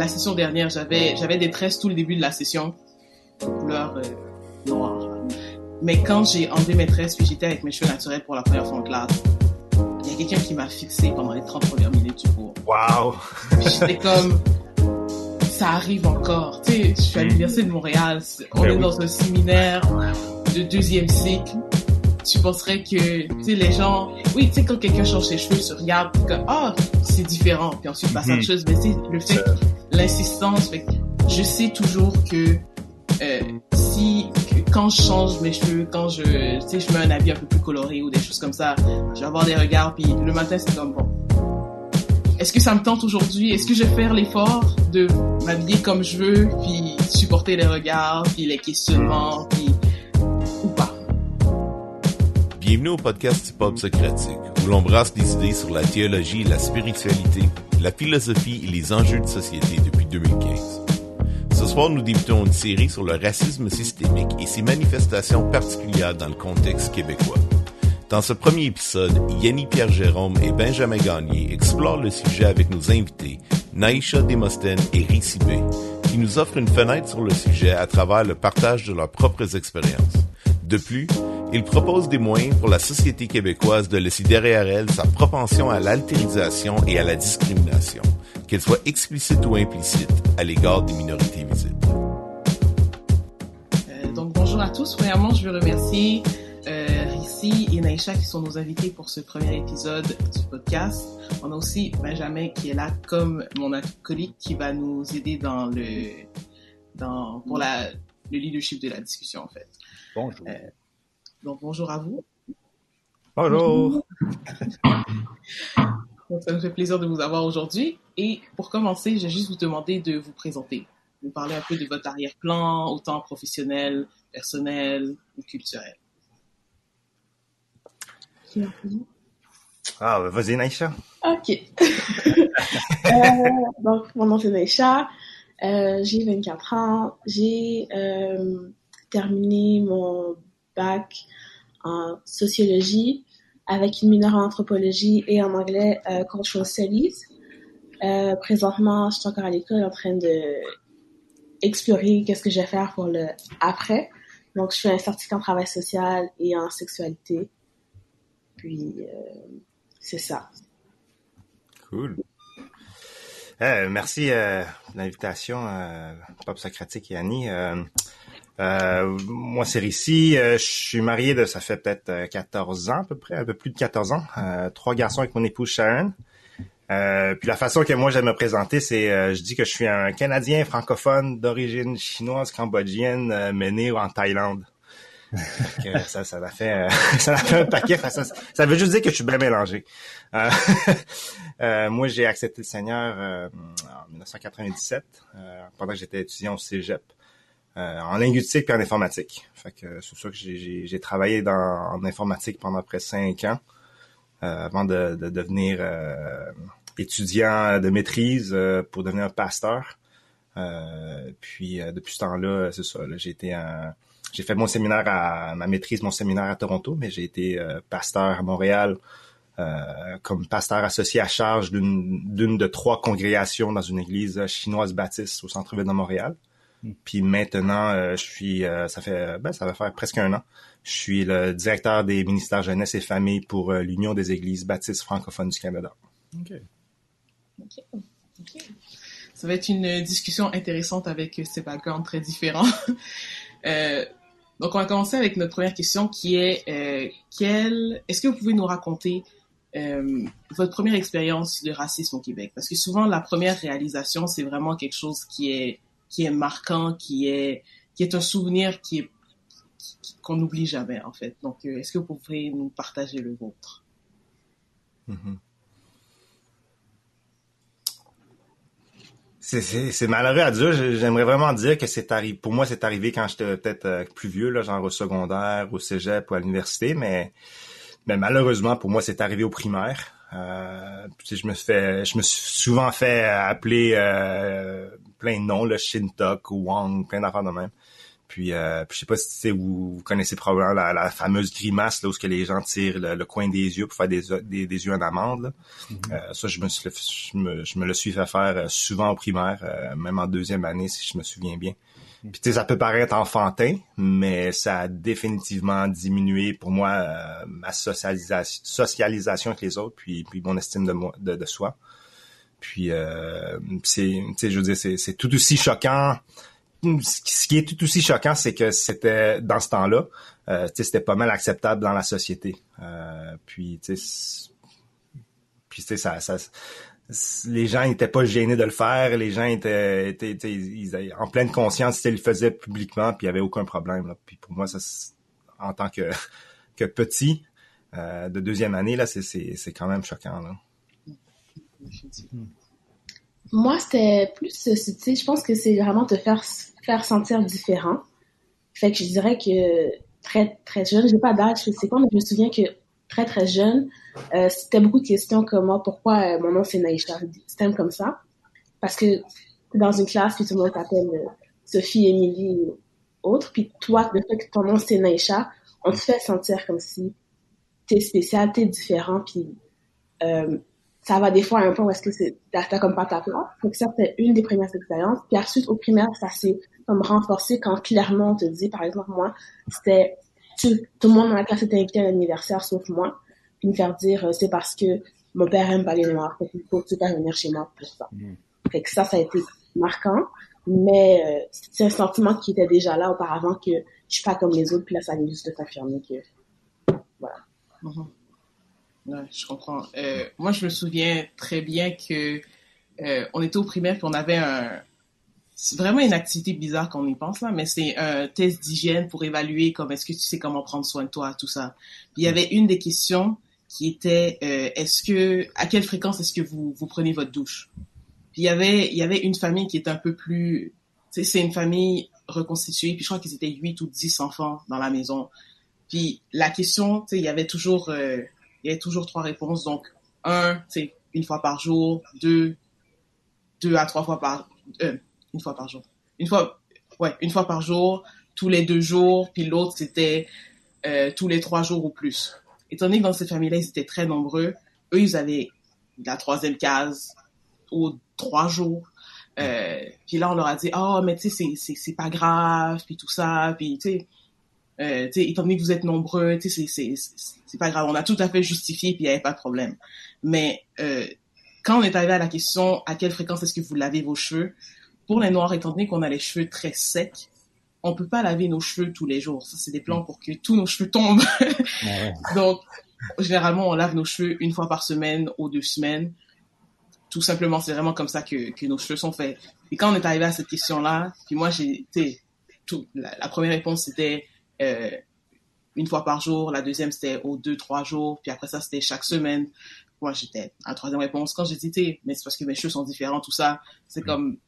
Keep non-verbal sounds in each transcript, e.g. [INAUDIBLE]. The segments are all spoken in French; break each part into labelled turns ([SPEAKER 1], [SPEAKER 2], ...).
[SPEAKER 1] la session dernière, j'avais j'avais des tresses tout le début de la session, couleur euh, noire. Mais quand j'ai enlevé mes tresses, puis j'étais avec mes cheveux naturels pour la première fois en classe, il y a quelqu'un qui m'a fixé pendant les 30 premières minutes du cours.
[SPEAKER 2] Wow!
[SPEAKER 1] J'étais comme, ça arrive encore. Tu sais, je suis à l'Université de Montréal, on
[SPEAKER 2] Ben
[SPEAKER 1] est dans un séminaire de deuxième cycle. Tu penserais que, tu sais, les gens, oui, tu sais, quand quelqu'un change ses cheveux, se regarde, comme, ah, c'est différent, puis ensuite passe à autre
[SPEAKER 2] Mhm.
[SPEAKER 1] chose. Mais c'est le fait, que- l'insistance, fait que je sais toujours que, euh, si, que quand je change mes cheveux, quand je, tu sais, je mets un habit un peu plus coloré ou des choses comme ça, je vais avoir des regards, puis le matin, c'est comme, bon, est-ce que ça me tente aujourd'hui? Est-ce que je vais faire l'effort de m'habiller comme je veux, puis supporter les regards, puis les questionnements, puis
[SPEAKER 3] Bienvenue au podcast Hip Hop Socratique, où l'on brasse des idées sur la théologie, la spiritualité, la philosophie et les enjeux de société depuis 2015. Ce soir, nous débutons une série sur le racisme systémique et ses manifestations particulières dans le contexte québécois. Dans ce premier épisode, Yanni Pierre Jérôme et Benjamin Gagné explorent le sujet avec nos invités, Naïcha Demosthène et Rissi B, qui nous offrent une fenêtre sur le sujet à travers le partage de leurs propres expériences. De plus, ils proposent des moyens pour la société québécoise de laisser derrière elle sa propension à l'altérisation et à la discrimination, qu'elle soit explicite ou implicite, à l'égard des minorités visibles.
[SPEAKER 1] Euh, donc bonjour à tous. Premièrement, je veux remercier euh, Rissi et Naïcha qui sont nos invités pour ce premier épisode du podcast. On a aussi Benjamin qui est là comme mon acolyte qui va nous aider dans le dans pour la le leadership de la discussion en fait.
[SPEAKER 2] Bonjour.
[SPEAKER 1] Euh, Donc bonjour à vous.
[SPEAKER 2] Bonjour.
[SPEAKER 1] Donc, ça me fait plaisir de vous avoir aujourd'hui. Et pour commencer, je vais juste vous demander de vous présenter. Vous parler un peu de votre arrière-plan, autant professionnel, personnel ou culturel.
[SPEAKER 2] Ah, vas-y, Naïcha.
[SPEAKER 4] Ok. [LAUGHS] Euh, donc, mon nom c'est Naïcha. Euh, j'ai 24 ans. J'ai euh, terminé mon bac en sociologie avec une mineure en anthropologie et en anglais euh, cultural studies. Euh, présentement, je suis encore à l'école en train de explorer qu'est-ce que je vais faire pour le après. Donc, je fais un certificat en travail social et en sexualité. Puis, euh, c'est ça.
[SPEAKER 2] Cool. Euh, merci euh, l'invitation, euh, Pop Socratique et Annie. Euh, euh, moi, c'est Rissi. Euh, je suis marié de, ça fait peut-être euh, 14 ans à peu près, un peu plus de 14 ans. Euh, trois garçons avec mon épouse Sharon. Euh, puis la façon que moi j'aime me présenter, c'est euh, je dis que je suis un Canadien francophone d'origine chinoise, cambodgienne, euh, mais né en Thaïlande. Euh, ça, ça m'a fait, euh, [LAUGHS] ça fait un paquet. Ça, ça, veut juste dire que je suis bien mélangé. Euh, [LAUGHS] euh, moi, j'ai accepté le Seigneur euh, en 1997, euh, pendant que j'étais étudiant au Cégep, euh, en linguistique et en informatique. Fait que c'est ça que j'ai- travaillé dans, en informatique pendant près de cinq ans, euh, avant de, de devenir euh, étudiant de maîtrise euh, pour devenir pasteur. Euh, puis euh, depuis ce temps-là, c'est ça. J'ai été j'ai fait mon séminaire à ma maîtrise, mon séminaire à Toronto, mais j'ai été euh, pasteur à Montréal euh, comme pasteur associé à charge d'une de trois congrégations dans une église chinoise baptiste au centre-ville de Montréal. Puis maintenant, euh, je suis, euh, ça fait, ben, ça va faire presque un an. Je suis le directeur des ministères jeunesse et famille pour euh, l'Union des églises baptistes francophones du Canada.
[SPEAKER 1] Ok. Ça va être une discussion intéressante avec ces backgrounds très différents. [LAUGHS] Euh, donc, on va commencer avec notre première question qui est euh, quelle... est-ce que vous pouvez nous raconter euh, votre première expérience de racisme au Québec? Parce que souvent, la première réalisation, c'est vraiment quelque chose qui est qui est marquant, qui est qui est un souvenir qu'on n'oublie jamais en fait. Donc, euh, est-ce que vous pouvez nous partager le vôtre?
[SPEAKER 2] Mhm. C'est- malheureux à dire. J'ai- J'aimerais vraiment dire que c'est arrivé. Pour moi, c'est arrivé quand j'étais peut-être euh, plus vieux, là, genre au secondaire, au cégep ou à l'université, mais malheureusement pour moi, c'est arrivé au primaire. Euh, je me suis souvent fait appeler plein de noms, le Shintok Wang, plein d'affaires de même. Puis, euh, puis je sais pas si vous, vous connaissez probablement la, la, fameuse grimace là où ce que les gens tirent le, coin des yeux pour faire des, des, des yeux en amande. Mm-hmm. euh, ça, je me, suis, je me, je me le suis fait faire euh, souvent au primaire, euh, même en deuxième année si je me souviens bien. Mm-hmm. Puis tu sais, ça peut paraître enfantin, mais ça a définitivement diminué pour moi euh, ma socialisation, socialisation avec les autres, puis, puis mon estime de, moi, de, de soi. Puis euh, c'est, je veux dire, c'est, tout aussi choquant ce qui est tout aussi choquant, c'est que c'était dans ce temps-là, euh, c'était pas mal acceptable dans la société. Euh, puis, puis ça, ça, les gens n'étaient pas gênés de le faire. Les gens étaient, en pleine conscience, ils le faisaient publiquement, puis il y avait aucun problème. Là. Puis pour moi, ça, en tant que que petit euh, de deuxième année, là, c'est c'est quand même choquant. Là.
[SPEAKER 4] Moi, c'était plus, tu sais, je pense que c'est vraiment te faire faire sentir différent. Fait que je dirais que très très jeune, j'ai pas d'âge c'est quoi, mais je me souviens que très très jeune, euh, c'était beaucoup de questions comme moi, pourquoi euh, mon nom c'est Naïcha, système comme ça, parce que dans une classe puis tout le monde t'appelle euh, Sophie, Émilie ou autre, puis toi le fait que ton nom c'est Naïcha, on te fait sentir comme si t'es spécial, t'es différent, puis ça va des fois à un point où est-ce que c'est t'as comme pas ta place. Donc ça c'était une des premières expériences. Puis ensuite au primaire ça s'est comme renforcé quand clairement on te dit par exemple moi c'était tout, le monde dans la classe était invité à l'anniversaire sauf moi. Puis me faire dire euh, c'est parce que mon père aime pas les noirs donc il faut que tu pas venir chez moi pour ça. Mm. Fait que ça ça a été marquant mais euh, c'est un sentiment qui était déjà là auparavant que je suis pas comme les autres puis là ça vient juste de confirmer que voilà.
[SPEAKER 1] Mm-hmm. Je comprends. Euh, moi, je me souviens très bien que euh, on était au primaire puis on avait un c'est vraiment une activité bizarre quand on y pense là, mais c'est un test d'hygiène pour évaluer comme est-ce que tu sais comment prendre soin de toi, tout ça. Puis il y avait une des questions qui était euh, est-ce que à quelle fréquence est-ce que vous vous prenez votre douche? Puis il y avait il y avait une famille qui était un peu plus c'est une famille reconstituée puis je crois qu'ils étaient 8 ou 10 enfants dans la maison. Puis la question, tu sais, il y avait toujours il y a toujours trois réponses. Donc, un, c'est une fois par jour. Deux, deux à trois fois par, euh, une fois par jour. Une fois, ouais, une fois par jour, tous les deux jours. Puis l'autre, c'était euh, tous les trois jours ou plus. Étant donné que dans cette famille-là, ils étaient très nombreux, eux, ils avaient la troisième case ou trois jours. Euh, puis là, on leur a dit, oh, mais tu sais, c'est, pas grave, puis tout ça, puis tu sais, euh, étant donné que vous êtes nombreux, c'est pas grave, on a tout à fait justifié puis il n'y avait pas de problème. Mais euh, quand on est arrivé à la question à quelle fréquence est-ce que vous lavez vos cheveux, pour les noirs, étant donné qu'on a les cheveux très secs, on peut pas laver nos cheveux tous les jours. Ça, c'est des plans pour que tous nos cheveux tombent. [LAUGHS] Donc, généralement, on lave nos cheveux une fois par semaine ou deux semaines. Tout simplement, c'est vraiment comme ça que, que nos cheveux sont faits. Et quand on est arrivé à cette question-là, puis moi, j'ai, tout, la, la première réponse, c'était euh, une fois par jour. La deuxième, c'était aux deux, trois jours. Puis après ça, c'était chaque semaine. Moi, j'étais à la troisième réponse. Quand dit, mais c'est parce que mes cheveux sont différents, tout ça, c'est comme,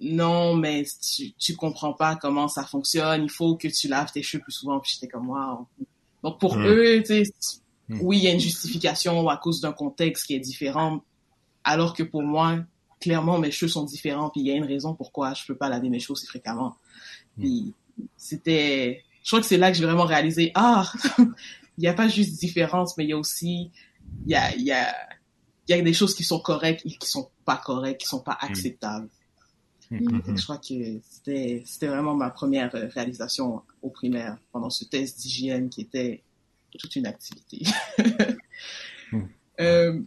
[SPEAKER 1] non, mais tu, tu comprends pas comment ça fonctionne. Il faut que tu laves tes cheveux plus souvent. Puis j'étais comme, wow. Donc pour hmm. eux, tu sais, hmm. oui, il y a une justification à cause d'un contexte qui est différent. Alors que pour moi, clairement, mes cheveux sont différents. Puis il y a une raison pourquoi je peux pas laver mes cheveux aussi fréquemment. Puis c'était, je crois que c'est là que j'ai vraiment réalisé, ah, [LAUGHS] il n'y a pas juste différence, mais il y a aussi, il y a, il y a, il y a des choses qui sont correctes et qui sont pas correctes, qui sont pas mm. acceptables. Mm. Je crois que c'était, c'était vraiment ma première euh, réalisation au primaire pendant ce test d'hygiène qui était toute une activité. [LAUGHS] Mm. euh,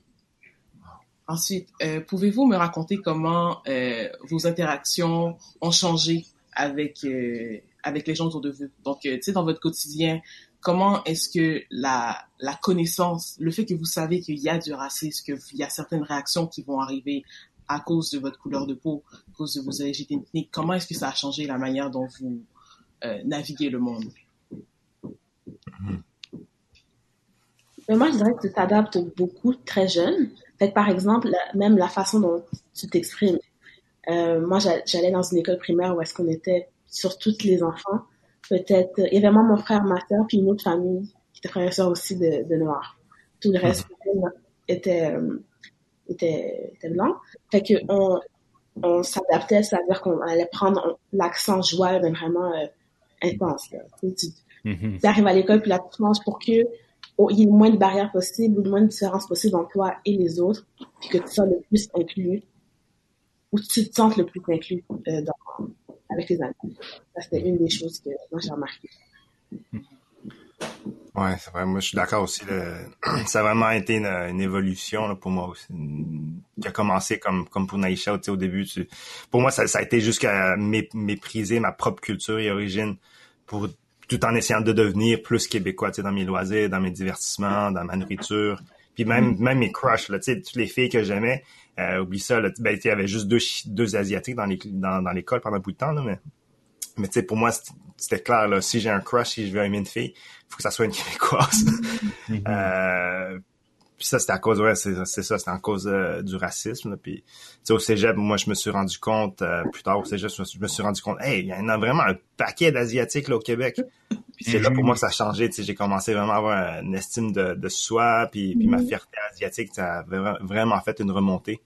[SPEAKER 1] ensuite, euh, pouvez-vous me raconter comment euh, vos interactions ont changé avec euh, avec les gens autour de vous. Donc, euh, tu sais, dans votre quotidien, comment est-ce que la, la connaissance, le fait que vous savez qu'il y a du racisme, qu'il y a certaines réactions qui vont arriver à cause de votre couleur de peau, à cause de vos origines ethniques, comment est-ce que ça a changé la manière dont vous euh, naviguez le monde?
[SPEAKER 4] Mais moi, je dirais que tu t'adaptes beaucoup très jeune. Par exemple, même la façon dont tu t'exprimes. Euh, moi, j'allais dans une école primaire où est-ce qu'on était sur toutes les enfants. Peut-être, il y avait moi, mon frère, ma soeur, puis une autre famille qui était frère et soeur aussi de, de noirs. Tout le reste mhm. était, euh, était, était blanc. Fait que on, on s'adaptait, c'est-à-dire qu'on allait prendre l'accent joie, mais vraiment euh, intense. Là. Tu, mm-hmm. arrives à l'école, puis là, tu manges pour que il y ait le moins de barrières possibles, le moins de différences possibles entre toi et les autres, puis que tu sois le plus inclus, ou tu te sens le plus inclus euh, dans, avec les amis. Ça, c'était une des choses que j'ai remarqué.
[SPEAKER 2] Ouais, c'est vrai. Moi, je suis d'accord aussi. [CLEARS THROAT] Ça a vraiment été une, évolution pour moi aussi, qui a commencé comme comme pour Naïcha au début. Pour moi, ça, a été jusqu'à mépriser ma propre culture et origine tout en essayant de devenir plus québécois, dans mes loisirs, dans mes divertissements, dans ma nourriture. Puis même, même mes crushs, là, toutes les filles que j'aimais, euh, oublie ça, là, ben, il y avait juste deux, deux Asiatiques dans l'école dans, dans pendant un bout de temps, là, mais, mais tu sais, pour moi, c'était clair, là, si j'ai un crush, si je veux aimer une fille, il faut que ça soit une [LAUGHS] Québécoise. Mm-hmm. euh, puis ça, c'était à cause, ouais, c'est ça, c'était à cause euh, du racisme. Là. Puis, au cégep, moi, je me suis rendu compte, plus tard au cégep, je me suis rendu compte, hey, il y en a vraiment un paquet d'Asiatiques au Québec. Puis c'est là pour moi que ça a changé. J'ai commencé vraiment à avoir une estime de, de soi, puis, puis ma mm-hmm. fierté asiatique, ça a vraiment fait une remontée.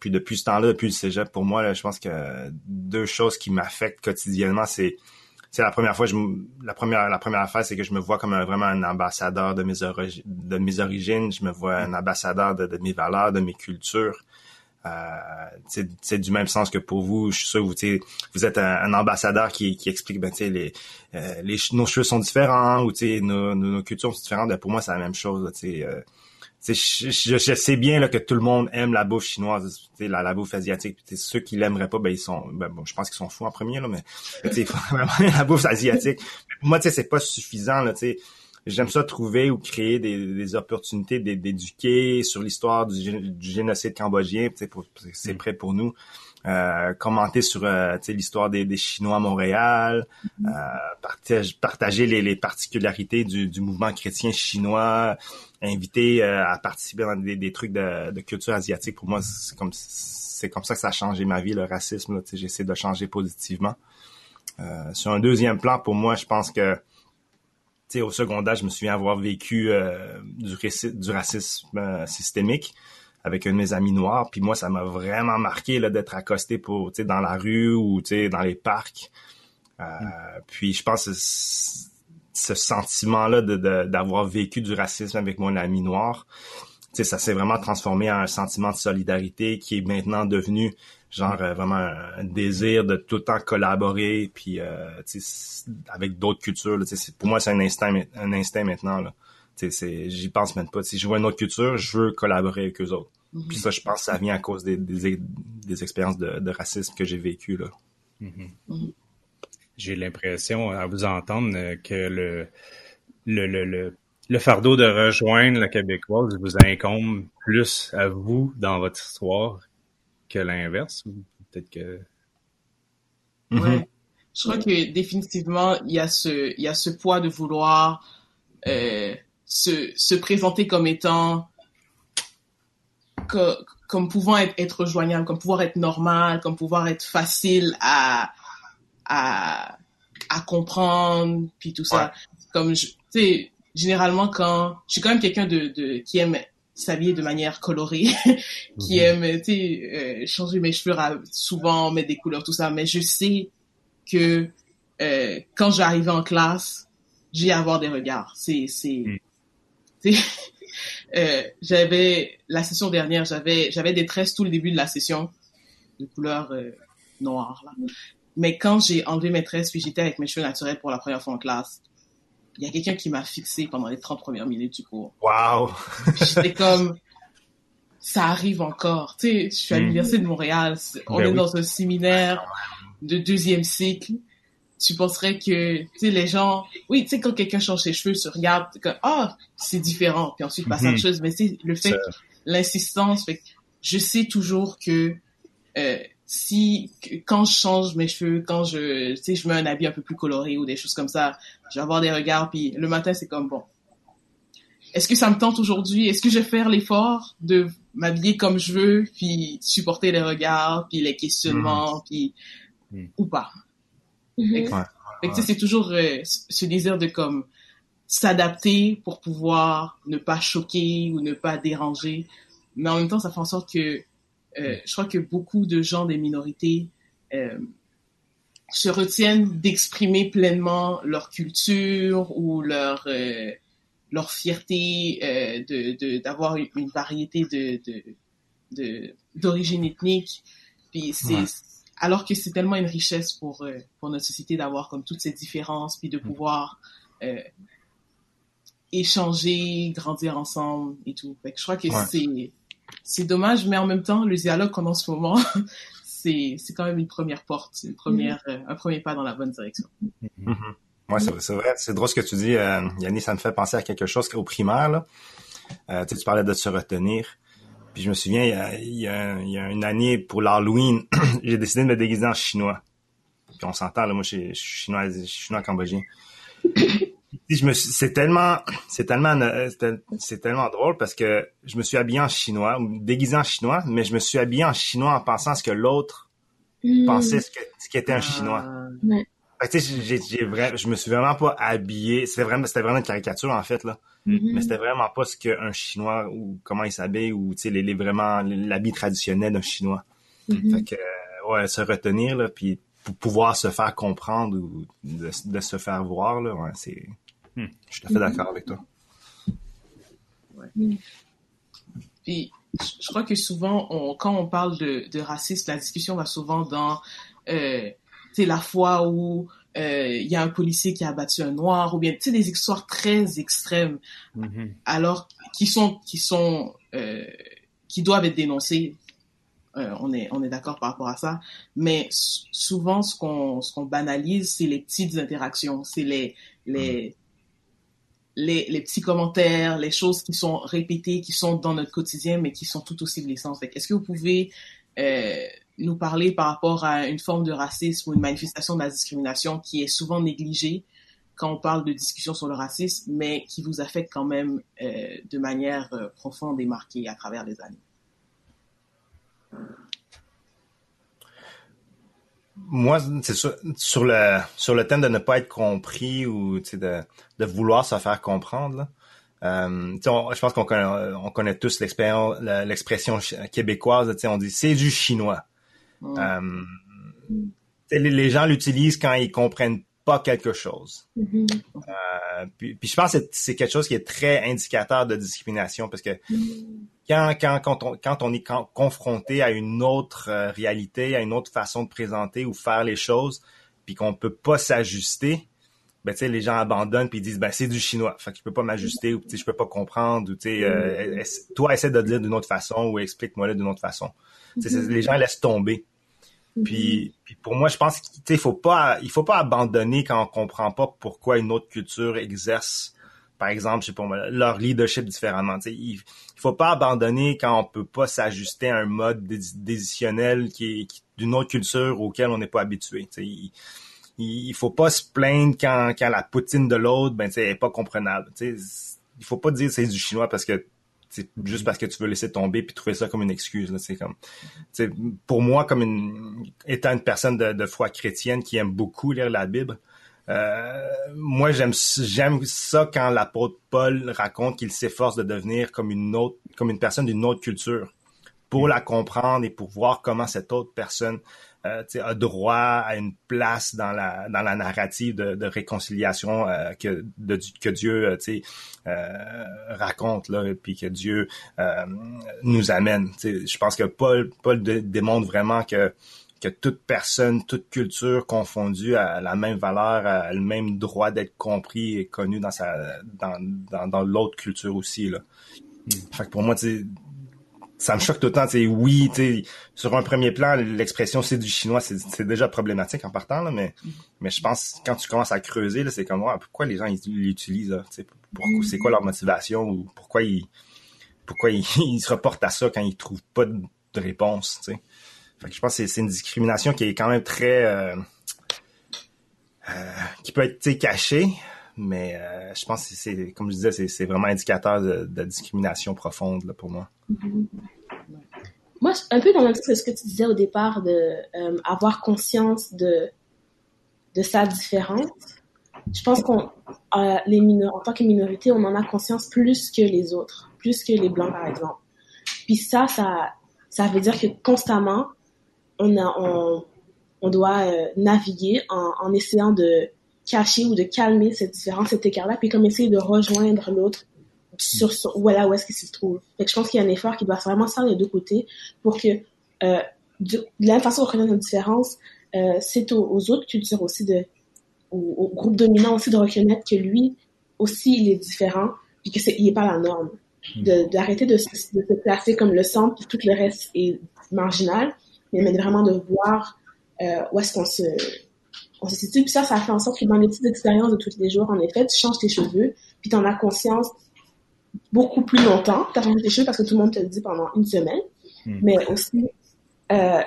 [SPEAKER 2] Puis depuis ce temps-là, depuis le cégep, pour moi, là, je pense que deux choses qui m'affectent quotidiennement, c'est c'est la première fois je la première la première affaire c'est que je me vois comme vraiment un ambassadeur de mes de mes origines. Je me vois un ambassadeur de, mes valeurs de mes cultures. Euh, c'est du même sens que pour vous. Je suis sûr vous vous êtes un, ambassadeur qui, qui explique ben les, euh, les nos cheveux sont différents ou nos, nos, cultures sont différentes. Ben, pour moi c'est la même chose euh, je, je, sais bien là, que tout le monde aime la bouffe chinoise, la, la bouffe asiatique. ceux qui l'aimeraient pas, ben ils sont, ben, bon, je pense qu'ils sont fous en premier là, mais [LAUGHS] vraiment la bouffe asiatique. pour moi, tu sais, c'est pas suffisant là, sais. J'aime ça trouver ou créer des, des opportunités d'éduquer sur l'histoire du, du, génocide cambodgien. C'est mm. prêt pour nous. Euh, commenter sur euh, l'histoire des, des, Chinois à Montréal, mm. euh, partager les, les particularités du, du, mouvement chrétien chinois, inviter euh, à participer dans des, des trucs de, de, culture asiatique. Pour moi, c'est comme c'est comme ça que ça a changé ma vie, le racisme. J'essaie de changer positivement. Euh, sur un deuxième plan, pour moi, je pense que au secondaire, je me souviens avoir vécu euh, du, du racisme systémique avec un de mes amis noirs. Puis moi, ça m'a vraiment marqué d'être accosté pour, dans la rue ou dans les parcs. Euh, Puis je pense que ce sentiment-là d'avoir vécu du racisme avec mon ami noir, ça s'est vraiment transformé en un sentiment de solidarité qui est maintenant devenu genre euh, vraiment un désir de tout le temps collaborer puis euh, avec d'autres cultures. pour moi, c'est un instinct, un instinct maintenant. Là j'y pense même pas. Si je vois une autre culture, je veux collaborer avec eux autres. Mhm. Puis ça, je pense que ça vient à cause des, des, expériences de, racisme que j'ai vécues. là.
[SPEAKER 5] Mhm. Mhm. J'ai l'impression, à vous entendre, euh, que le, le, le, le, fardeau de rejoindre la québécoise vous incombe plus à vous dans votre histoire que l'inverse. Peut-être que...
[SPEAKER 1] Ouais. Je crois que définitivement, il y a ce, il y a ce poids de vouloir euh, se, se présenter comme étant que, comme pouvant être, être joignable, comme pouvoir être normal, comme pouvoir être facile à à, à comprendre, puis tout ça. Comme tu sais, généralement quand je suis quand même quelqu'un de, de qui aime s'habiller de manière colorée, [LAUGHS] qui mhm. aime tu sais euh, changer mes cheveux souvent, mettre des couleurs, tout ça. Mais je sais que euh, quand j'arrive en classe, j'ai à avoir des regards. C'est c'est [LAUGHS] mm. euh, j'avais la session dernière, j'avais j'avais des tresses tout le début de la session de couleur euh, noire là. Mais quand j'ai enlevé mes tresses puis j'étais avec mes cheveux naturels pour la première fois en classe, il y a quelqu'un qui m'a fixé pendant les 30 premières minutes du cours.
[SPEAKER 2] Wow.
[SPEAKER 1] J'étais comme ça arrive encore. Tu sais, je suis à mm. l'université de Montréal, on ben est dans un séminaire de deuxième cycle tu penserais que, tu sais, les gens, oui, tu sais, quand quelqu'un change ses cheveux, tu regardes, comme, ah, c'est différent, puis ensuite passe à autre mhm. chose, mais c'est le fait, l'insistance, fait je sais toujours que, euh, si, quand je change mes cheveux, quand je, tu sais, je mets un habit un peu plus coloré ou des choses comme ça, je vais avoir des regards, puis le matin, c'est comme, bon, est-ce que ça me tente aujourd'hui? Est-ce que je vais faire l'effort de m'habiller comme je veux, puis supporter les regards, puis les questionnements, mhm. puis, mhm. ou pas? Mm-hmm. c'est toujours euh, ce désir de comme s'adapter pour pouvoir ne pas choquer ou ne pas déranger. Mais en même temps, ça fait en sorte que euh, je crois que beaucoup de gens des minorités euh, se retiennent d'exprimer pleinement leur culture ou leur euh, leur fierté de d'avoir une variété de de d'origine ethnique. Puis c'est alors que c'est tellement une richesse pour pour notre société d'avoir comme toutes ces différences puis de mm. pouvoir échanger grandir ensemble et tout. Fait que je crois que c'est c'est dommage mais en même temps le dialogue qu'on a en ce moment [LAUGHS] c'est c'est quand même une première porte, une première, mm-hmm. euh, un premier pas dans la bonne direction.
[SPEAKER 2] Mm-hmm. Ouais, c'est vrai. C'est drôle ce que tu dis, euh, Yannis. Ça me fait penser à quelque chose au primaire. Là. Euh, tu, parlais de se retenir. Puis je me souviens, il y a, il y a, une année pour l'Halloween, [CLEARS THROAT] j'ai décidé de me déguiser en chinois. Puis on s'entend, là, moi, je suis chinois, je suis chinois cambodgien. Je me c'est tellement, c'est tellement, c'est tellement drôle parce que je me suis habillé en chinois, déguisé en chinois, mais je me suis habillé en chinois en pensant ce que l'autre hmm. pensait ce que, ce qu'était un chinois. Tu sais, j'ai, j'ai vrai, je me suis vraiment pas habillé. C'était vraiment, c'était vraiment une caricature en fait là. Mm-hmm. Mais c'était vraiment pas ce qu'un chinois ou comment il s'habille ou tu sais les, les, vraiment l'habit traditionnel d'un chinois. Mm-hmm. Fait que ouais, se retenir là, puis pour pouvoir se faire comprendre ou de, de se faire voir là, ouais, c'est Hmm. Je suis tout à fait d'accord avec toi.
[SPEAKER 1] Puis, je crois que souvent, on, quand on parle de, de, racisme, la discussion va souvent dans euh, la fois où euh, il y a un policier qui a abattu un noir, ou bien tu sais des histoires très extrêmes, mm-hmm. alors qui sont qui sont euh, qui doivent être dénoncées. Euh, on est on est d'accord par rapport à ça, mais souvent ce qu'on ce qu'on banalise, c'est les petites interactions, c'est les les mm les, petits commentaires, les choses qui sont répétées, qui sont dans notre quotidien, mais qui sont tout aussi blessantes. Est-ce que vous pouvez euh, nous parler par rapport à une forme de racisme ou une manifestation de la discrimination qui est souvent négligée quand on parle de discussion sur le racisme, mais qui vous affecte quand même euh, de manière euh, profonde et marquée à travers les années?
[SPEAKER 2] Moi, c'est sur, sur le sur le thème de ne pas être compris ou de, de vouloir se faire comprendre. Euh, je pense qu'on connaît, on connaît tous l'expression québécoise. On dit c'est du chinois. Euh, les, les, gens l'utilisent quand ils comprennent pas quelque chose. Mm-hmm. Euh, puis, puis, je pense que c'est quelque chose qui est très indicateur de discrimination parce que mm-hmm quand, quand, quand, on, quand on est confronté à une autre euh, réalité, à une autre façon de présenter ou faire les choses, puis qu'on peut pas s'ajuster, ben tu sais les gens abandonnent puis ils disent ben c'est du chinois, fait que je peux pas m'ajuster ou je peux pas comprendre ou tu sais euh, toi essaie de le dire d'une autre façon ou explique-moi le d'une autre façon. Mm-hmm. Les gens laissent tomber. Puis, puis pour moi je pense qu'il faut pas il faut pas abandonner quand on comprend pas pourquoi une autre culture exerce par exemple, je sais pas leur leadership différemment. il, il faut pas abandonner quand on peut pas s'ajuster à un mode décisionnel qui est, d'une autre culture auquel on n'est pas habitué. Il, il, faut pas se plaindre quand, quand la poutine de l'autre ben est pas comprenable. sais il faut pas dire c'est du chinois parce que juste parce que tu veux laisser tomber puis trouver ça comme une excuse c'est comme pour moi comme une étant une personne de, de foi chrétienne qui aime beaucoup lire la Bible euh, moi, j'aime j'aime ça quand l'apôtre Paul raconte qu'il s'efforce de devenir comme une autre, comme une personne d'une autre culture, pour la comprendre et pour voir comment cette autre personne euh, a droit à une place dans la dans la narrative de, de réconciliation euh, que de, que Dieu euh, euh, raconte là, puis que Dieu euh, nous amène. Je pense que Paul Paul démontre vraiment que que toute personne, toute culture confondue a la même valeur, a le même droit d'être compris et connu dans sa dans, dans, l'autre culture aussi. Là. Hmm. Fait que pour moi, ça me choque tout le temps. Oui, sur un premier plan, l'expression c'est du chinois, c'est déjà problématique en partant, là, mais, mais je pense quand tu commences à creuser, c'est comme pourquoi les gens l'utilisent, c'est quoi leur motivation ou pourquoi ils pourquoi [LAUGHS] ils, se reportent à ça quand ils trouvent pas de, réponse. sais je pense que c'est une discrimination qui est quand même très... Euh, euh, qui peut être cachée, mais euh, je pense que c'est, comme je disais, c'est vraiment indicateur de, discrimination profonde là, pour moi. Mm-hmm.
[SPEAKER 4] Moi, un peu dans le sens de ce que tu disais au départ, de avoir conscience de, de sa différence. Je pense qu'on, les en tant que minorité, on en a conscience plus que les autres, plus que les blancs par exemple. Puis ça, ça, ça veut dire que constamment, on a, on, on doit euh, naviguer en essayant de cacher ou de calmer cette différence, cet écart-là, puis comme essayer de rejoindre l'autre sur son, voilà où est-ce qu'il se trouve. Fait que je pense qu'il y a un effort qui doit vraiment se faire des deux côtés pour que euh, de, la même façon qu'on reconnaît notre différence, euh, c'est aux, aux, autres cultures aussi de, au, au, groupe dominant aussi de reconnaître que lui aussi il est différent puis que c'est il est pas la norme. D'arrêter de, de, de, se placer comme le centre puis tout le reste est marginal, mais, mais vraiment de voir euh, où est-ce qu'on se on se situe. Puis ça, ça fait en sorte que dans les petites expériences de tous les jours, en effet, tu changes tes cheveux, puis tu en as conscience beaucoup plus longtemps. Tu as changé tes cheveux parce que tout le monde te le dit pendant une semaine. Mm. Mais aussi, euh,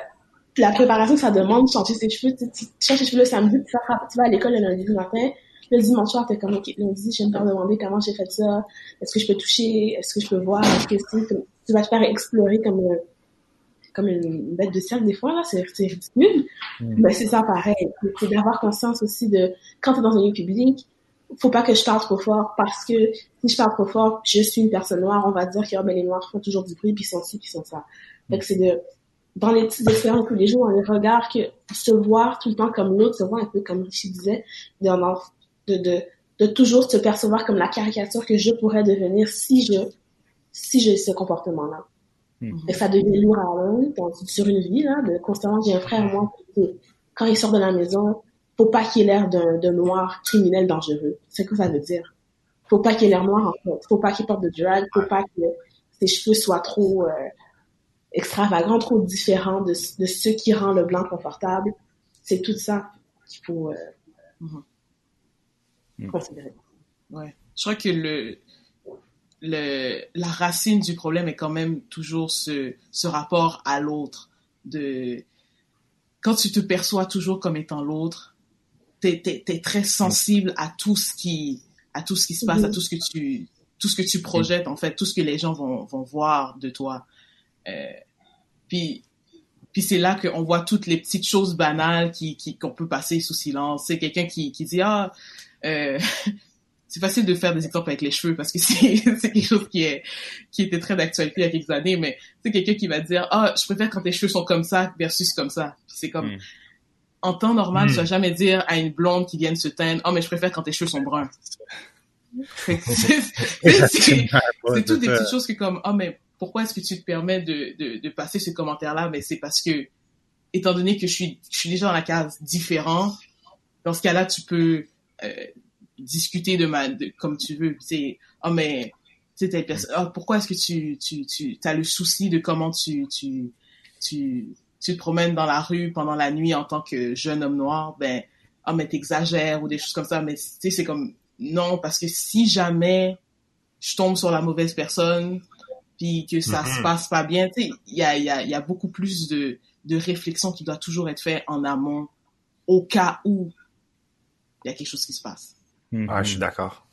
[SPEAKER 4] la préparation que ça demande de changer ses cheveux. Tu, tu, tu changes tes cheveux le samedi, tu vas, tu vas à l'école le lundi matin. Le dimanche soir, t'es comme, OK, lundi, je vais me faire demander comment j'ai fait ça. Est-ce que je peux toucher? Est-ce que je peux voir? Est-ce que tu vas te faire explorer comme comme une bête de cirque des fois là c'est ridicule mm. mais c'est ça pareil. C'est d'avoir conscience aussi de quand t'es dans un lieu public faut pas que je parle trop fort parce que si je parle trop fort je suis une personne noire on va dire que oh, ben, les noirs font toujours du bruit puis sont ci puis sont ça. Donc c'est de dans les petites expériences tous les jours dans les regards que se voir tout le temps comme l'autre se voir un peu comme Richie disait de, de, de de toujours se percevoir comme la caricature que je pourrais devenir si je si j'ai ce comportement là Mm Et ça devient lourd à l'œil sur une vie, là, de constamment, j'ai un frère, moi, quand il sort de la maison, faut pas qu'il ait l'air d'un noir criminel dangereux. C'est ce que ça veut dire. Faut pas qu'il ait l'air noir, en fait. Faut pas qu'il porte de drag, faut pas que ses cheveux soient trop euh, extravagants, trop différents de, de ce qui rend le blanc confortable. C'est tout ça qu'il faut euh, mm considérer.
[SPEAKER 1] Ouais. Je crois que le, le, la racine du problème est quand même toujours ce, ce rapport à l'autre. De quand tu te perçois toujours comme étant l'autre, t'es es, es, très sensible à tout ce qui à tout ce qui se passe, à mm-hmm. tout ce que tu tout ce que tu projettes en fait, tout ce que les gens vont vont voir de toi. Euh, puis puis c'est là qu'on voit toutes les petites choses banales qui qu'on peut passer sous silence. C'est quelqu'un qui qui dit ah euh, c'est facile de faire des exemples avec les cheveux parce que [LAUGHS] c'est quelque chose qui est qui était très d'actualité il y a quelques années mais c'est quelqu'un qui va dire ah je préfère quand tes cheveux sont comme ça versus comme ça c'est comme mm. en temps normal mm. tu vas jamais dire à une blonde qui vient de se teindre oh mais je préfère quand tes cheveux sont bruns [LAUGHS] c'est [LAUGHS] toutes des petites choses que comme oh mais pourquoi est-ce que tu te permets de, de, de passer ce commentaire là mais c'est parce que étant donné que je suis je suis déjà dans la case différent dans ce cas-là tu peux euh, discuter de ma de, comme tu veux c'est oh mais tu sais oh, pourquoi est-ce que tu tu tu as le souci de comment tu tu tu tu te promènes dans la rue pendant la nuit en tant que jeune homme noir? Ben oh mais t'exagères ou des choses comme ça. Mais tu sais c'est comme non parce que si jamais je tombe sur la mauvaise personne puis que ça se mm-hmm. passe pas bien tu sais il y a il y a il y a beaucoup plus de de réflexion qui doit toujours être fait en amont au cas où il y a quelque chose qui se passe
[SPEAKER 2] Mm-hmm. Ah, je suis d'accord.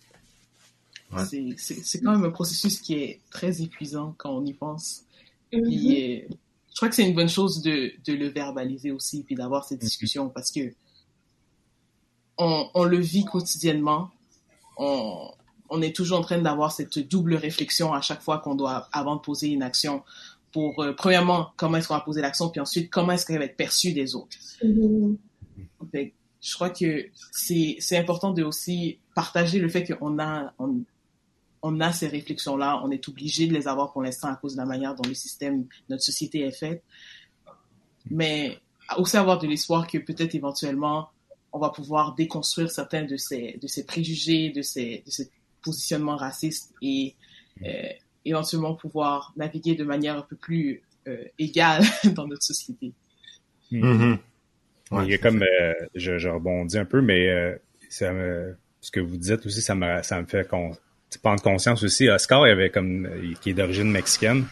[SPEAKER 1] Ouais. C'est quand même un processus qui est très épuisant quand on y pense. Mm-hmm. Et, je crois que c'est une bonne chose de, de, le verbaliser aussi, puis d'avoir cette mm-hmm. discussion, parce que on, on, le vit quotidiennement. On, on est toujours en train d'avoir cette double réflexion à chaque fois qu'on doit, avant de poser une action, pour, euh, premièrement, comment est-ce qu'on va poser l'action, puis ensuite, comment est-ce qu'elle va être perçue des autres. Je crois que c'est important de aussi partager le fait qu'on a on, on a ces réflexions là on est obligé de les avoir pour l'instant à cause de la manière dont le système notre société est faite mais aussi avoir de l'espoir que peut-être éventuellement on va pouvoir déconstruire certains de ces de ces préjugés de ces de ces positionnements racistes et euh, éventuellement pouvoir naviguer de manière un peu plus euh, égale [LAUGHS] dans notre société.
[SPEAKER 5] Mm -hmm. Ouais, il y a comme, euh, je, je, rebondis un peu, mais euh, ça me, ce que vous dites aussi, ça me, ça me fait con, prendre conscience aussi. Oscar, il avait comme, qui est d'origine mexicaine.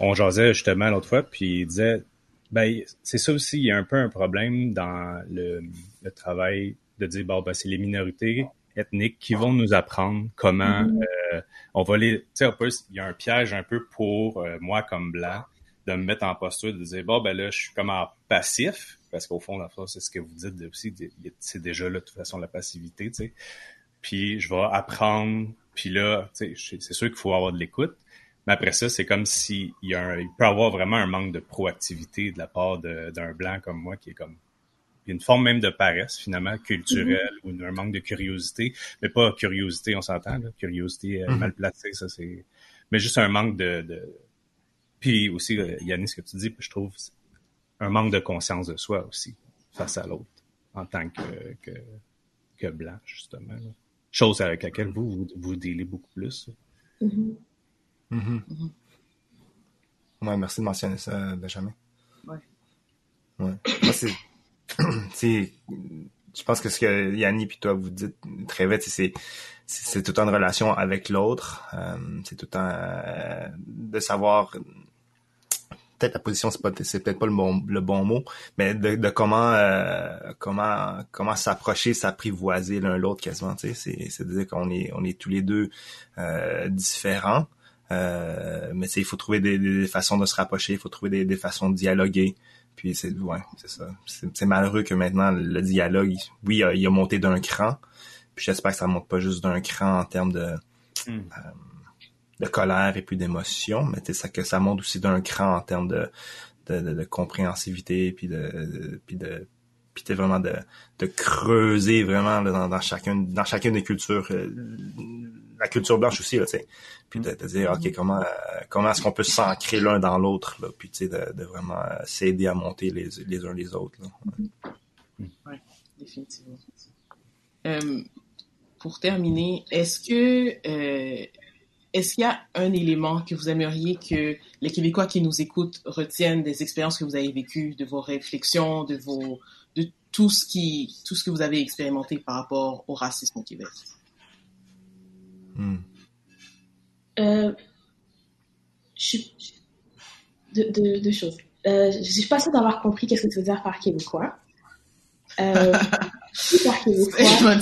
[SPEAKER 5] On jasait justement l'autre fois, puis il disait, ben c'est ça aussi, il y a un peu un problème dans le, le travail de dire, bon, ben c'est les minorités ethniques qui vont nous apprendre comment mm-hmm. euh, on va les, tu sais, il y a un piège un peu pour euh, moi comme blanc de me mettre en posture de dire, bon, ben là, je suis comme en passif, parce qu'au fond, c'est ce que vous dites aussi, c'est déjà là, de toute façon, la passivité, tu sais. Puis je vais apprendre, puis là, tu sais, c'est sûr qu'il faut avoir de l'écoute, mais après ça, c'est comme si il, y a un, il peut avoir vraiment un manque de proactivité de la part d'un blanc comme moi qui est comme une forme même de paresse finalement culturelle ou un manque de curiosité, mais pas curiosité, on s'entend, curiosité euh, mal placée, ça c'est, mais juste un manque de, de... puis aussi euh, Yannis, ce que tu dis, je trouve un manque de conscience de soi aussi face à l'autre en tant que, que, que blanc justement, là. chose avec laquelle vous vous, vous dealez beaucoup plus.
[SPEAKER 4] Mhm.
[SPEAKER 2] Ouais, merci de mentionner ça, Benjamin.
[SPEAKER 1] Ouais.
[SPEAKER 2] Ouais. Moi, c'est, [CLEARS THROAT] je pense que ce que Yanni puis toi vous dites très vite, c'est, c'est, c'est tout le temps une relation avec l'autre. Euh, c'est tout le temps euh, de savoir peut-être la position c'est c'est peut-être pas le bon le bon mot mais de, de comment euh, comment comment s'approcher s'apprivoiser l'un l'autre quasiment tu sais c'est c'est dire qu'on est on est tous les deux euh, différents euh, mais il faut trouver des, des, façons de se rapprocher il faut trouver des, des façons de dialoguer puis c'est ouais c'est ça c'est, c'est malheureux que maintenant le dialogue oui il a, il a monté d'un cran puis j'espère que ça monte pas juste d'un cran en termes de
[SPEAKER 5] Mm.
[SPEAKER 2] De colère et puis d'émotion, mais ça que ça monte aussi d'un cran en termes de de, de, de compréhensivité puis de, puis de puis t'es vraiment de, de creuser vraiment là, dans, dans chacun dans chacune des cultures euh, la culture blanche aussi là tu sais puis de, de dire ok comment comment est-ce qu'on peut s'ancrer l'un dans l'autre là puis tu sais de, de vraiment s'aider à monter les les uns les autres là.
[SPEAKER 1] définitivement. Euh, pour terminer, est-ce que euh, est-ce qu'il y a un élément que vous aimeriez que les Québécois qui nous écoutent retiennent des expériences que vous avez vécues, de vos réflexions, de vos de tout ce qui tout ce que vous avez expérimenté par rapport au racisme au Québec?
[SPEAKER 2] Hmm.
[SPEAKER 4] Euh, je suis deux, deux, deux choses. Euh, je suis pas sûre d'avoir compris qu'est-ce que tu veux dire par québécois. Euh, [LAUGHS] par québécois,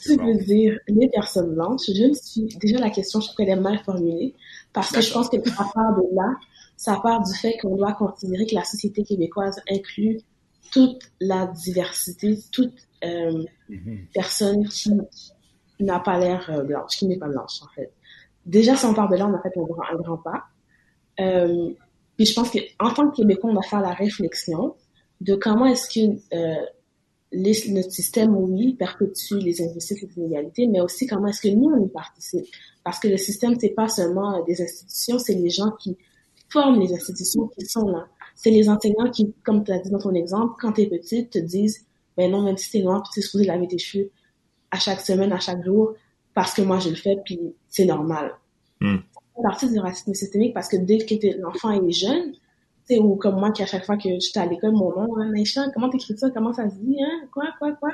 [SPEAKER 4] Tu veux dire les personnes blanches. Je me suis déjà la question, je trouve qu'elle est mal formulée parce que je pense que [LAUGHS] ça part de là, ça part du fait qu'on doit considérer que la société québécoise inclut toute la diversité, toute euh,
[SPEAKER 5] Mhm.
[SPEAKER 4] personne qui n'a pas l'air euh, blanche, qui n'est pas blanche en fait. Déjà, si on part de là, on a fait un grand, un grand pas. Euh, puis je pense qu'en tant que Québécois, on doit faire la réflexion de comment est-ce que euh, les- notre système, oui, perpétue les injustices et les inégalités, mais aussi comment est-ce que nous, on y participe. Parce que le système, c'est pas seulement des institutions, c'est les gens qui forment les institutions qui sont là. C'est les enseignants qui, comme tu as dit dans ton exemple, quand tu es petite, te disent, ben non, même si t'es noir, tu es supposé laver tes cheveux à chaque semaine, à chaque jour, parce que moi je le fais, puis c'est normal.
[SPEAKER 2] Mm.
[SPEAKER 4] C'est partie du racisme systémique parce que dès que l'enfant est jeune, sais, ou comme moi qui à chaque fois que j'étais à l'école, mon nom, hein, Naisha, comment t'écris ça, comment ça se dit, hein, quoi, quoi, quoi,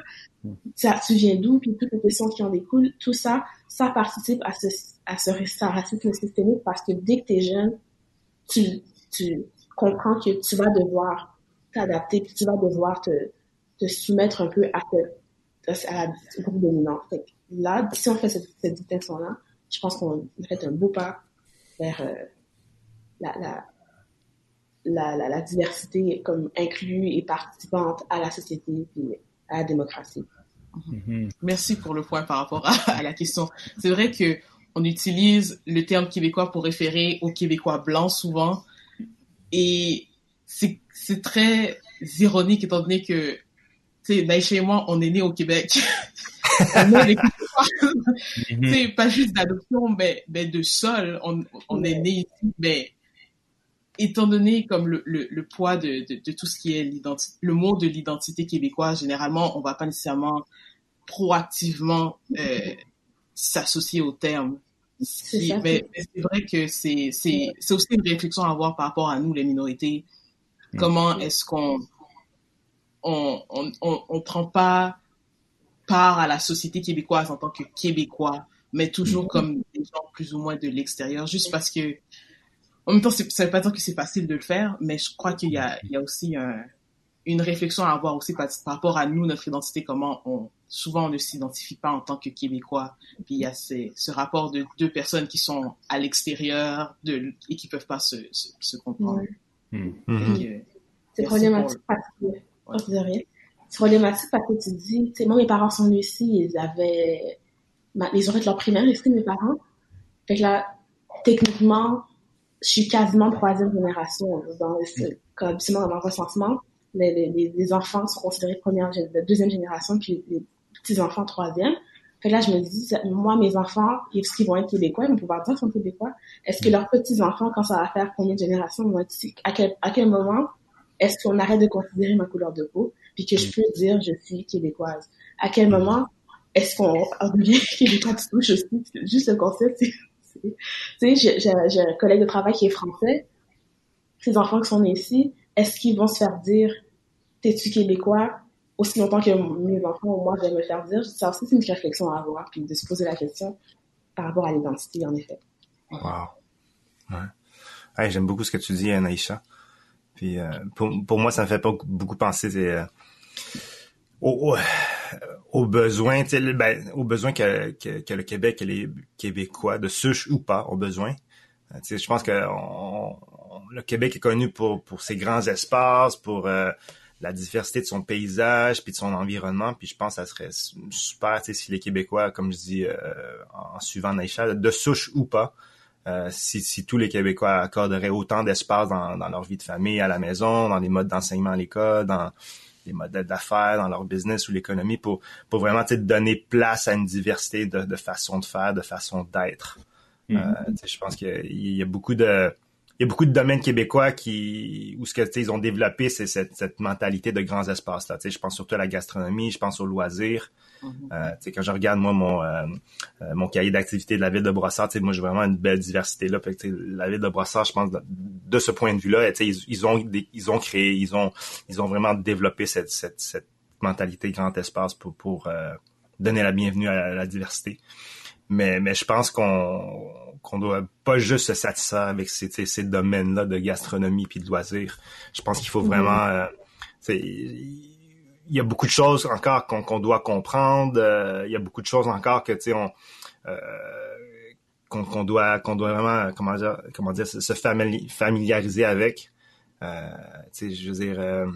[SPEAKER 4] ça, tu viens d'où, puis toutes les questions qui en découlent, tout ça, ça participe à ce, à ce, ce racisme systémique parce que dès que t'es jeune, tu, tu comprends que tu vas devoir t'adapter, puis tu vas devoir te, te soumettre un peu à, te, à la, groupe dominant. Fait là, si on fait cette, cette distinction-là, je pense qu'on fait un beau pas vers euh, la, la, la, la, la diversité comme inclue et participante à la société et à la démocratie.
[SPEAKER 5] Mhm.
[SPEAKER 1] Merci pour le point par rapport à, à la question. C'est vrai que on utilise le terme québécois pour référer aux Québécois blancs souvent, et c'est c'est très ironique étant donné que tu sais, Naïcha et moi, on est nés au Québec. [LAUGHS] on est les Québécois.
[SPEAKER 5] Mhm.
[SPEAKER 1] C'est pas juste d'adoption, mais, mais de sol. On, on est né ici, mais étant donné comme le, le, le poids de, de, de tout ce qui est l'identité, le mot de l'identité québécoise, généralement, on va pas nécessairement proactivement euh, [LAUGHS] s'associer au terme.
[SPEAKER 4] Ça.
[SPEAKER 1] mais mais c'est vrai que c'est c'est c'est aussi une réflexion à avoir par rapport à nous les minorités.
[SPEAKER 5] Mm.
[SPEAKER 1] Comment est-ce qu'on on, on, on, on prend pas part à la société québécoise en tant que Québécois, mais toujours comme des gens plus ou moins de l'extérieur, juste parce que, en même temps, c'est- ça veut pas dire que c'est facile de le faire, mais je crois qu'il y a, il y a aussi un- une réflexion à avoir aussi par, par rapport à nous, notre identité, comment on, souvent on ne s'identifie pas en tant que Québécois, puis il y a ces, ce rapport de deux personnes qui sont à l'extérieur de, et qui peuvent pas se, se, se comprendre.
[SPEAKER 4] Ouais.
[SPEAKER 1] Fait que,
[SPEAKER 4] C'est problématique
[SPEAKER 1] pour
[SPEAKER 4] parce que, oh. C'est problématique parce que tu dis, tu sais, moi, mes parents sont venus ici, ils avaient, ma- ils ont fait leur primaire ici, mes parents. Fait que là, techniquement, je suis quasiment troisième génération dans le, comme, sinon, dans mon recensement. les, les, les enfants sont considérés première, deuxième génération, puis les petits enfants troisième. Fait là, je me dis, moi, mes enfants, est-ce qu'ils vont être québécois? Ils vont pouvoir dire qu'ils sont québécois. Est-ce que leurs petits-enfants, quand ça va faire combien de générations, vont être à quel, à quel moment est-ce qu'on arrête de considérer ma couleur de peau, puis que je peux dire je suis québécoise? À quel moment est-ce qu'on devient québécois tout je suis, juste le concept, tu sais, j'ai un collègue de travail qui est français, ses enfants qui sont nés ici, est-ce qu'ils vont se faire dire, t'es-tu québécois? aussi longtemps que mes enfants ou moi, je vais me faire dire. Ça aussi, c'est une réflexion à avoir, puis de se poser la question par rapport à l'identité, en effet.
[SPEAKER 2] Wow. Ouais. J'aime beaucoup ce que tu dis, Anaïcha. Puis euh, pour, pour moi, ça me fait pas beaucoup penser euh, aux, aux, besoins, ben, que, que, le Québec et les Québécois, de souche ou pas, ont besoin. Euh, je pense que le Québec est connu pour, pour ses grands espaces, pour euh, la diversité de son paysage puis de son environnement. Puis je pense que ça serait super si les Québécois, comme je dis euh, en suivant Naïcha, de souche ou pas, si, si, tous les Québécois accorderaient autant d'espace dans, dans, leur vie de famille, à la maison, dans les modes d'enseignement à l'école, dans les modèles d'affaires, dans leur business ou l'économie, pour, pour vraiment donner place à une diversité de, de façon de faire, de façon d'être. Mm-hmm. Euh, je pense qu'il y a beaucoup de il y a beaucoup de domaines québécois qui où ce que ils ont développé c'est cette, cette mentalité de grands espaces là. Je pense surtout à la gastronomie, je pense aux loisirs. Mm -hmm. quand je regarde moi mon euh, euh, mon cahier d'activité de la ville de Brossard, moi j'ai vraiment une belle diversité là. Fait la ville de Brossard, je pense de, ce point de vue-là, ils, ils ont ils ont créé, ils ont ils ont vraiment développé cette cette, cette mentalité grand espace pour pour donner la bienvenue à la diversité. Mais, mais je pense qu'on qu'on doit pas juste se satisfaire avec ces, ces domaines-là de gastronomie puis de loisirs. Je pense qu'il faut mm-hmm. vraiment... Euh, il y a beaucoup de choses encore qu'on doit comprendre. Euh, il y a beaucoup de choses encore que tu sais on euh, qu'on doit qu'on doit vraiment comment dire comment dire se familiariser avec. Euh, tu sais, je veux dire euh,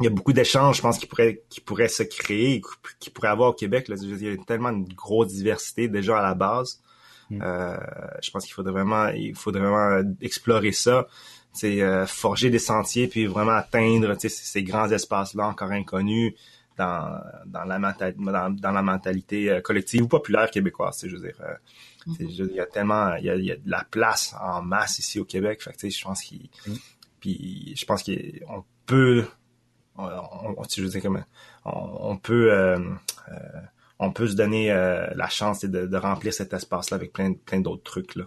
[SPEAKER 2] il y a beaucoup d'échanges, je pense, qui pourraient, qui pourraient se créer, qui pourraient avoir au Québec. Là. Il y a tellement de grosse diversité déjà à la base. Mm. Euh, je pense qu'il faudrait vraiment, il faudrait vraiment explorer ça, euh, forger des sentiers, puis vraiment atteindre ces grands espaces-là encore inconnus dans, dans, la, dans, la mentalité euh, collective ou populaire québécoise. Je veux dire, euh, mm-hmm. il y a tellement, il y a, il y a, de la place en masse ici au Québec. Fait je pense qu'il, mm. puis je pense qu'on peut on, on, je veux dire, on, peut euh, euh, on peut se donner la chance de, de, remplir cet espace-là avec plein, plein d'autres trucs là.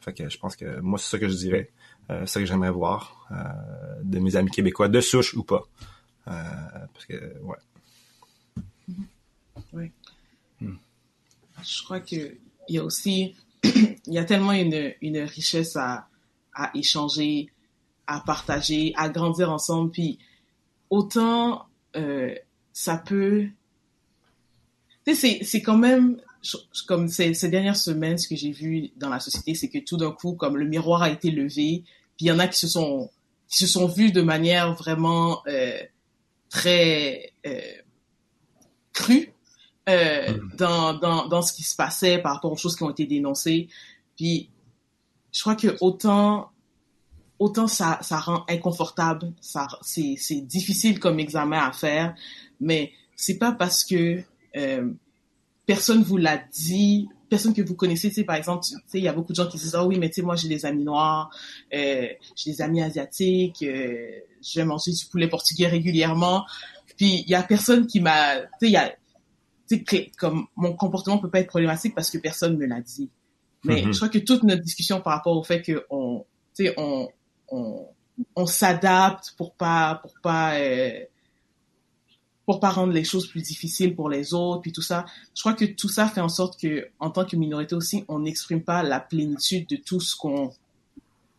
[SPEAKER 2] Fait que je pense que moi c'est ça que je dirais, c'est ça que j'aimerais voir de mes amis québécois, de souche ou pas, parce que ouais.
[SPEAKER 1] Oui. Hmm. Je crois que il y a aussi [CLEARS THROAT] il y a tellement une, une richesse à, à échanger, à partager, à grandir ensemble. Puis autant euh, ça peut... Tu sais, c'est quand même, comme ces, ces dernières semaines, ce que j'ai vu dans la société, c'est que tout d'un coup, comme le miroir a été levé, puis il y en a qui se sont qui se sont vus de manière vraiment euh, très euh, crue euh, mm. dans, dans, dans ce qui se passait par rapport aux choses qui ont été dénoncées. Puis je crois que autant autant ça, ça rend inconfortable, ça, c'est, c'est difficile comme examen à faire, mais c'est pas parce que euh, personne vous l'a dit, personne que vous connaissez, tu sais, par exemple, tu sais, il y a beaucoup de gens qui disent, oh oui, mais tu sais, moi, j'ai des amis noirs, euh, j'ai des amis asiatiques, euh, je vais manger du poulet portugais régulièrement, puis il y a personne qui m'a, tu sais, il y a, tu sais, comme mon comportement peut pas être problématique parce que personne me l'a dit. Mais mm-hmm. je crois que toute notre discussion par rapport au fait que on, tu sais, on, on, on s'adapte pour pas pour pas euh, pour pas rendre les choses plus difficiles pour les autres puis tout ça je crois que tout ça fait en sorte que en tant que minorité aussi on n'exprime pas la plénitude de tout ce qu'on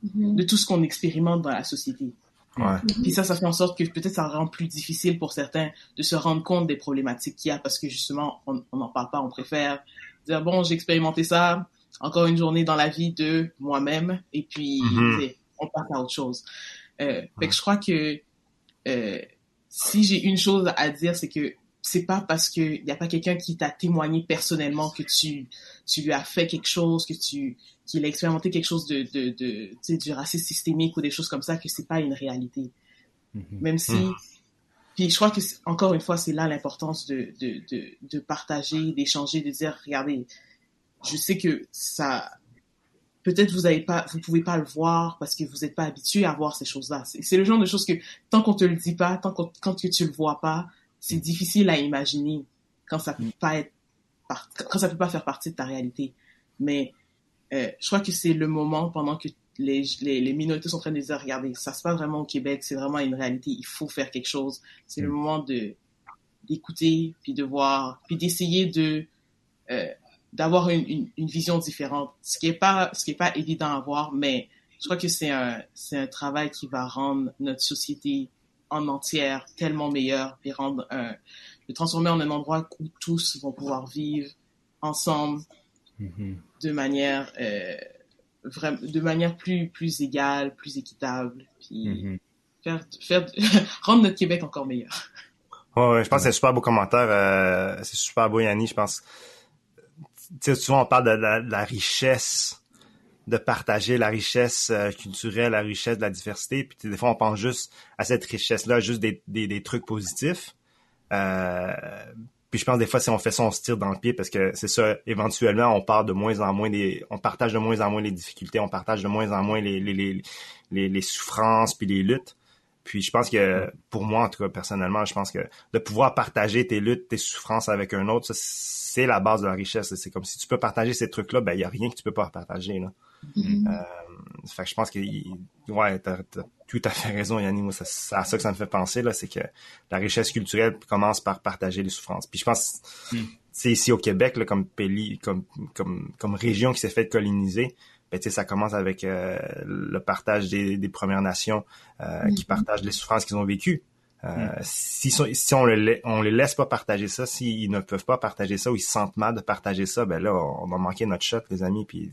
[SPEAKER 1] mm-hmm. de tout ce qu'on expérimente dans la société
[SPEAKER 2] ouais.
[SPEAKER 1] puis ça ça fait en sorte que peut-être ça rend plus difficile pour certains de se rendre compte des problématiques qu'il y a parce que justement on n'en parle pas on préfère dire bon j'ai expérimenté ça encore une journée dans la vie de moi-même et puis mm-hmm on passe à autre chose. Euh, fait que je crois que euh, si j'ai une chose à dire, c'est que c'est pas parce que y a pas quelqu'un qui t'a témoigné personnellement que tu tu lui as fait quelque chose, que tu qu'il a expérimenté quelque chose de de, de tu sais, du racisme systémique ou des choses comme ça que c'est pas une réalité. Mm-hmm. Même si, mm. puis je crois que encore une fois, c'est là l'importance de, de, de, de partager, d'échanger, de dire, regardez, je sais que ça, peut-être vous avez pas, vous pouvez pas le voir parce que vous n'êtes pas habitué à voir ces choses-là. C'est le genre de choses que tant qu'on te le dit pas, tant qu'on quand tu le vois pas, c'est difficile à imaginer quand ça peut pas être, quand ça peut pas faire partie de ta réalité. Mais euh, je crois que c'est le moment pendant que les, les, les, minorités sont en train de dire, regardez, ça se passe vraiment au Québec, c'est vraiment une réalité, il faut faire quelque chose. C'est le mm. moment de d'écouter, puis de voir, puis d'essayer de euh, d'avoir une, une, une, vision différente. Ce qui est pas ce qui est pas évident à voir, mais je crois que c'est un c'est un travail qui va rendre notre société en entière tellement meilleure, puis rendre un, le transformer en un endroit où tous vont pouvoir vivre ensemble mm-hmm. de manière euh, vraiment de manière plus plus égale, plus équitable, puis mm-hmm. faire faire [LAUGHS] rendre notre Québec encore meilleur.
[SPEAKER 2] Ouais, je pense que c'est un super beau commentaire, euh, c'est super beau Yanni, je pense. Tu souvent on parle de la, richesse de partager la richesse euh, culturelle, la richesse de la diversité. Puis des fois, on pense juste à cette richesse-là, juste des, des, des trucs positifs. Euh, puis je pense des fois si on fait ça, on se tire dans le pied parce que c'est ça, éventuellement, on parle de moins en moins des. on partage de moins en moins les difficultés, on partage de moins en moins les, les, les, les, les souffrances puis les luttes. Puis je pense que pour moi, en tout cas, personnellement, je pense que de pouvoir partager tes luttes, tes souffrances avec un autre, c'est la base de la richesse. C'est comme si tu peux partager ces trucs-là, ben il y a rien que tu peux pas partager. Là. Mm-hmm. euh, fait que je pense que ouais, t'as, as tout à fait raison, Yannick. Moi, c'est à ça que ça me fait penser là, c'est que la richesse culturelle commence par partager les souffrances. Puis je pense, c'est mm. ici au Québec, là, comme pays, comme comme comme région qui s'est fait coloniser, ben, ça commence avec euh, le partage des, des Premières Nations euh, qui mm-hmm. partagent les souffrances qu'ils ont vécues. Euh, mm. si, si on, le, on les laisse pas partager ça, s'ils ne peuvent pas partager ça ou ils se sentent mal de partager ça, ben là, on va manquer notre shot, les amis. Puis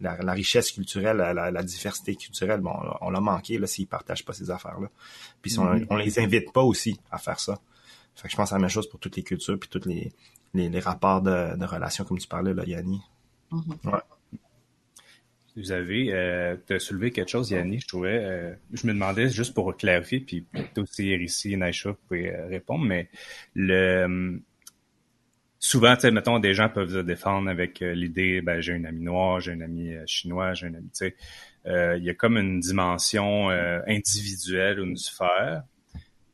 [SPEAKER 2] la, richesse culturelle, la, diversité culturelle, bon, on l'a manqué là s'ils partagent pas ces affaires-là. Puis on, mm-hmm. on, les invite pas aussi à faire ça. Fait que je pense à la même chose pour toutes les cultures puis tous les, les, rapports de, de relations comme tu parlais là, Yanni. Mm-hmm. Ouais.
[SPEAKER 5] Vous avez euh, soulevé quelque chose, Yanni, je trouvais. Euh, je me demandais juste pour clarifier, puis peut-être aussi ici, Naïcha, vous pouvez euh, répondre, mais le hum, souvent, tu sais, mettons, des gens peuvent se défendre avec euh, l'idée, ben j'ai un ami noir, j'ai un ami chinois, j'ai un ami, tu sais. Il y a comme une dimension individuelle ou une sphère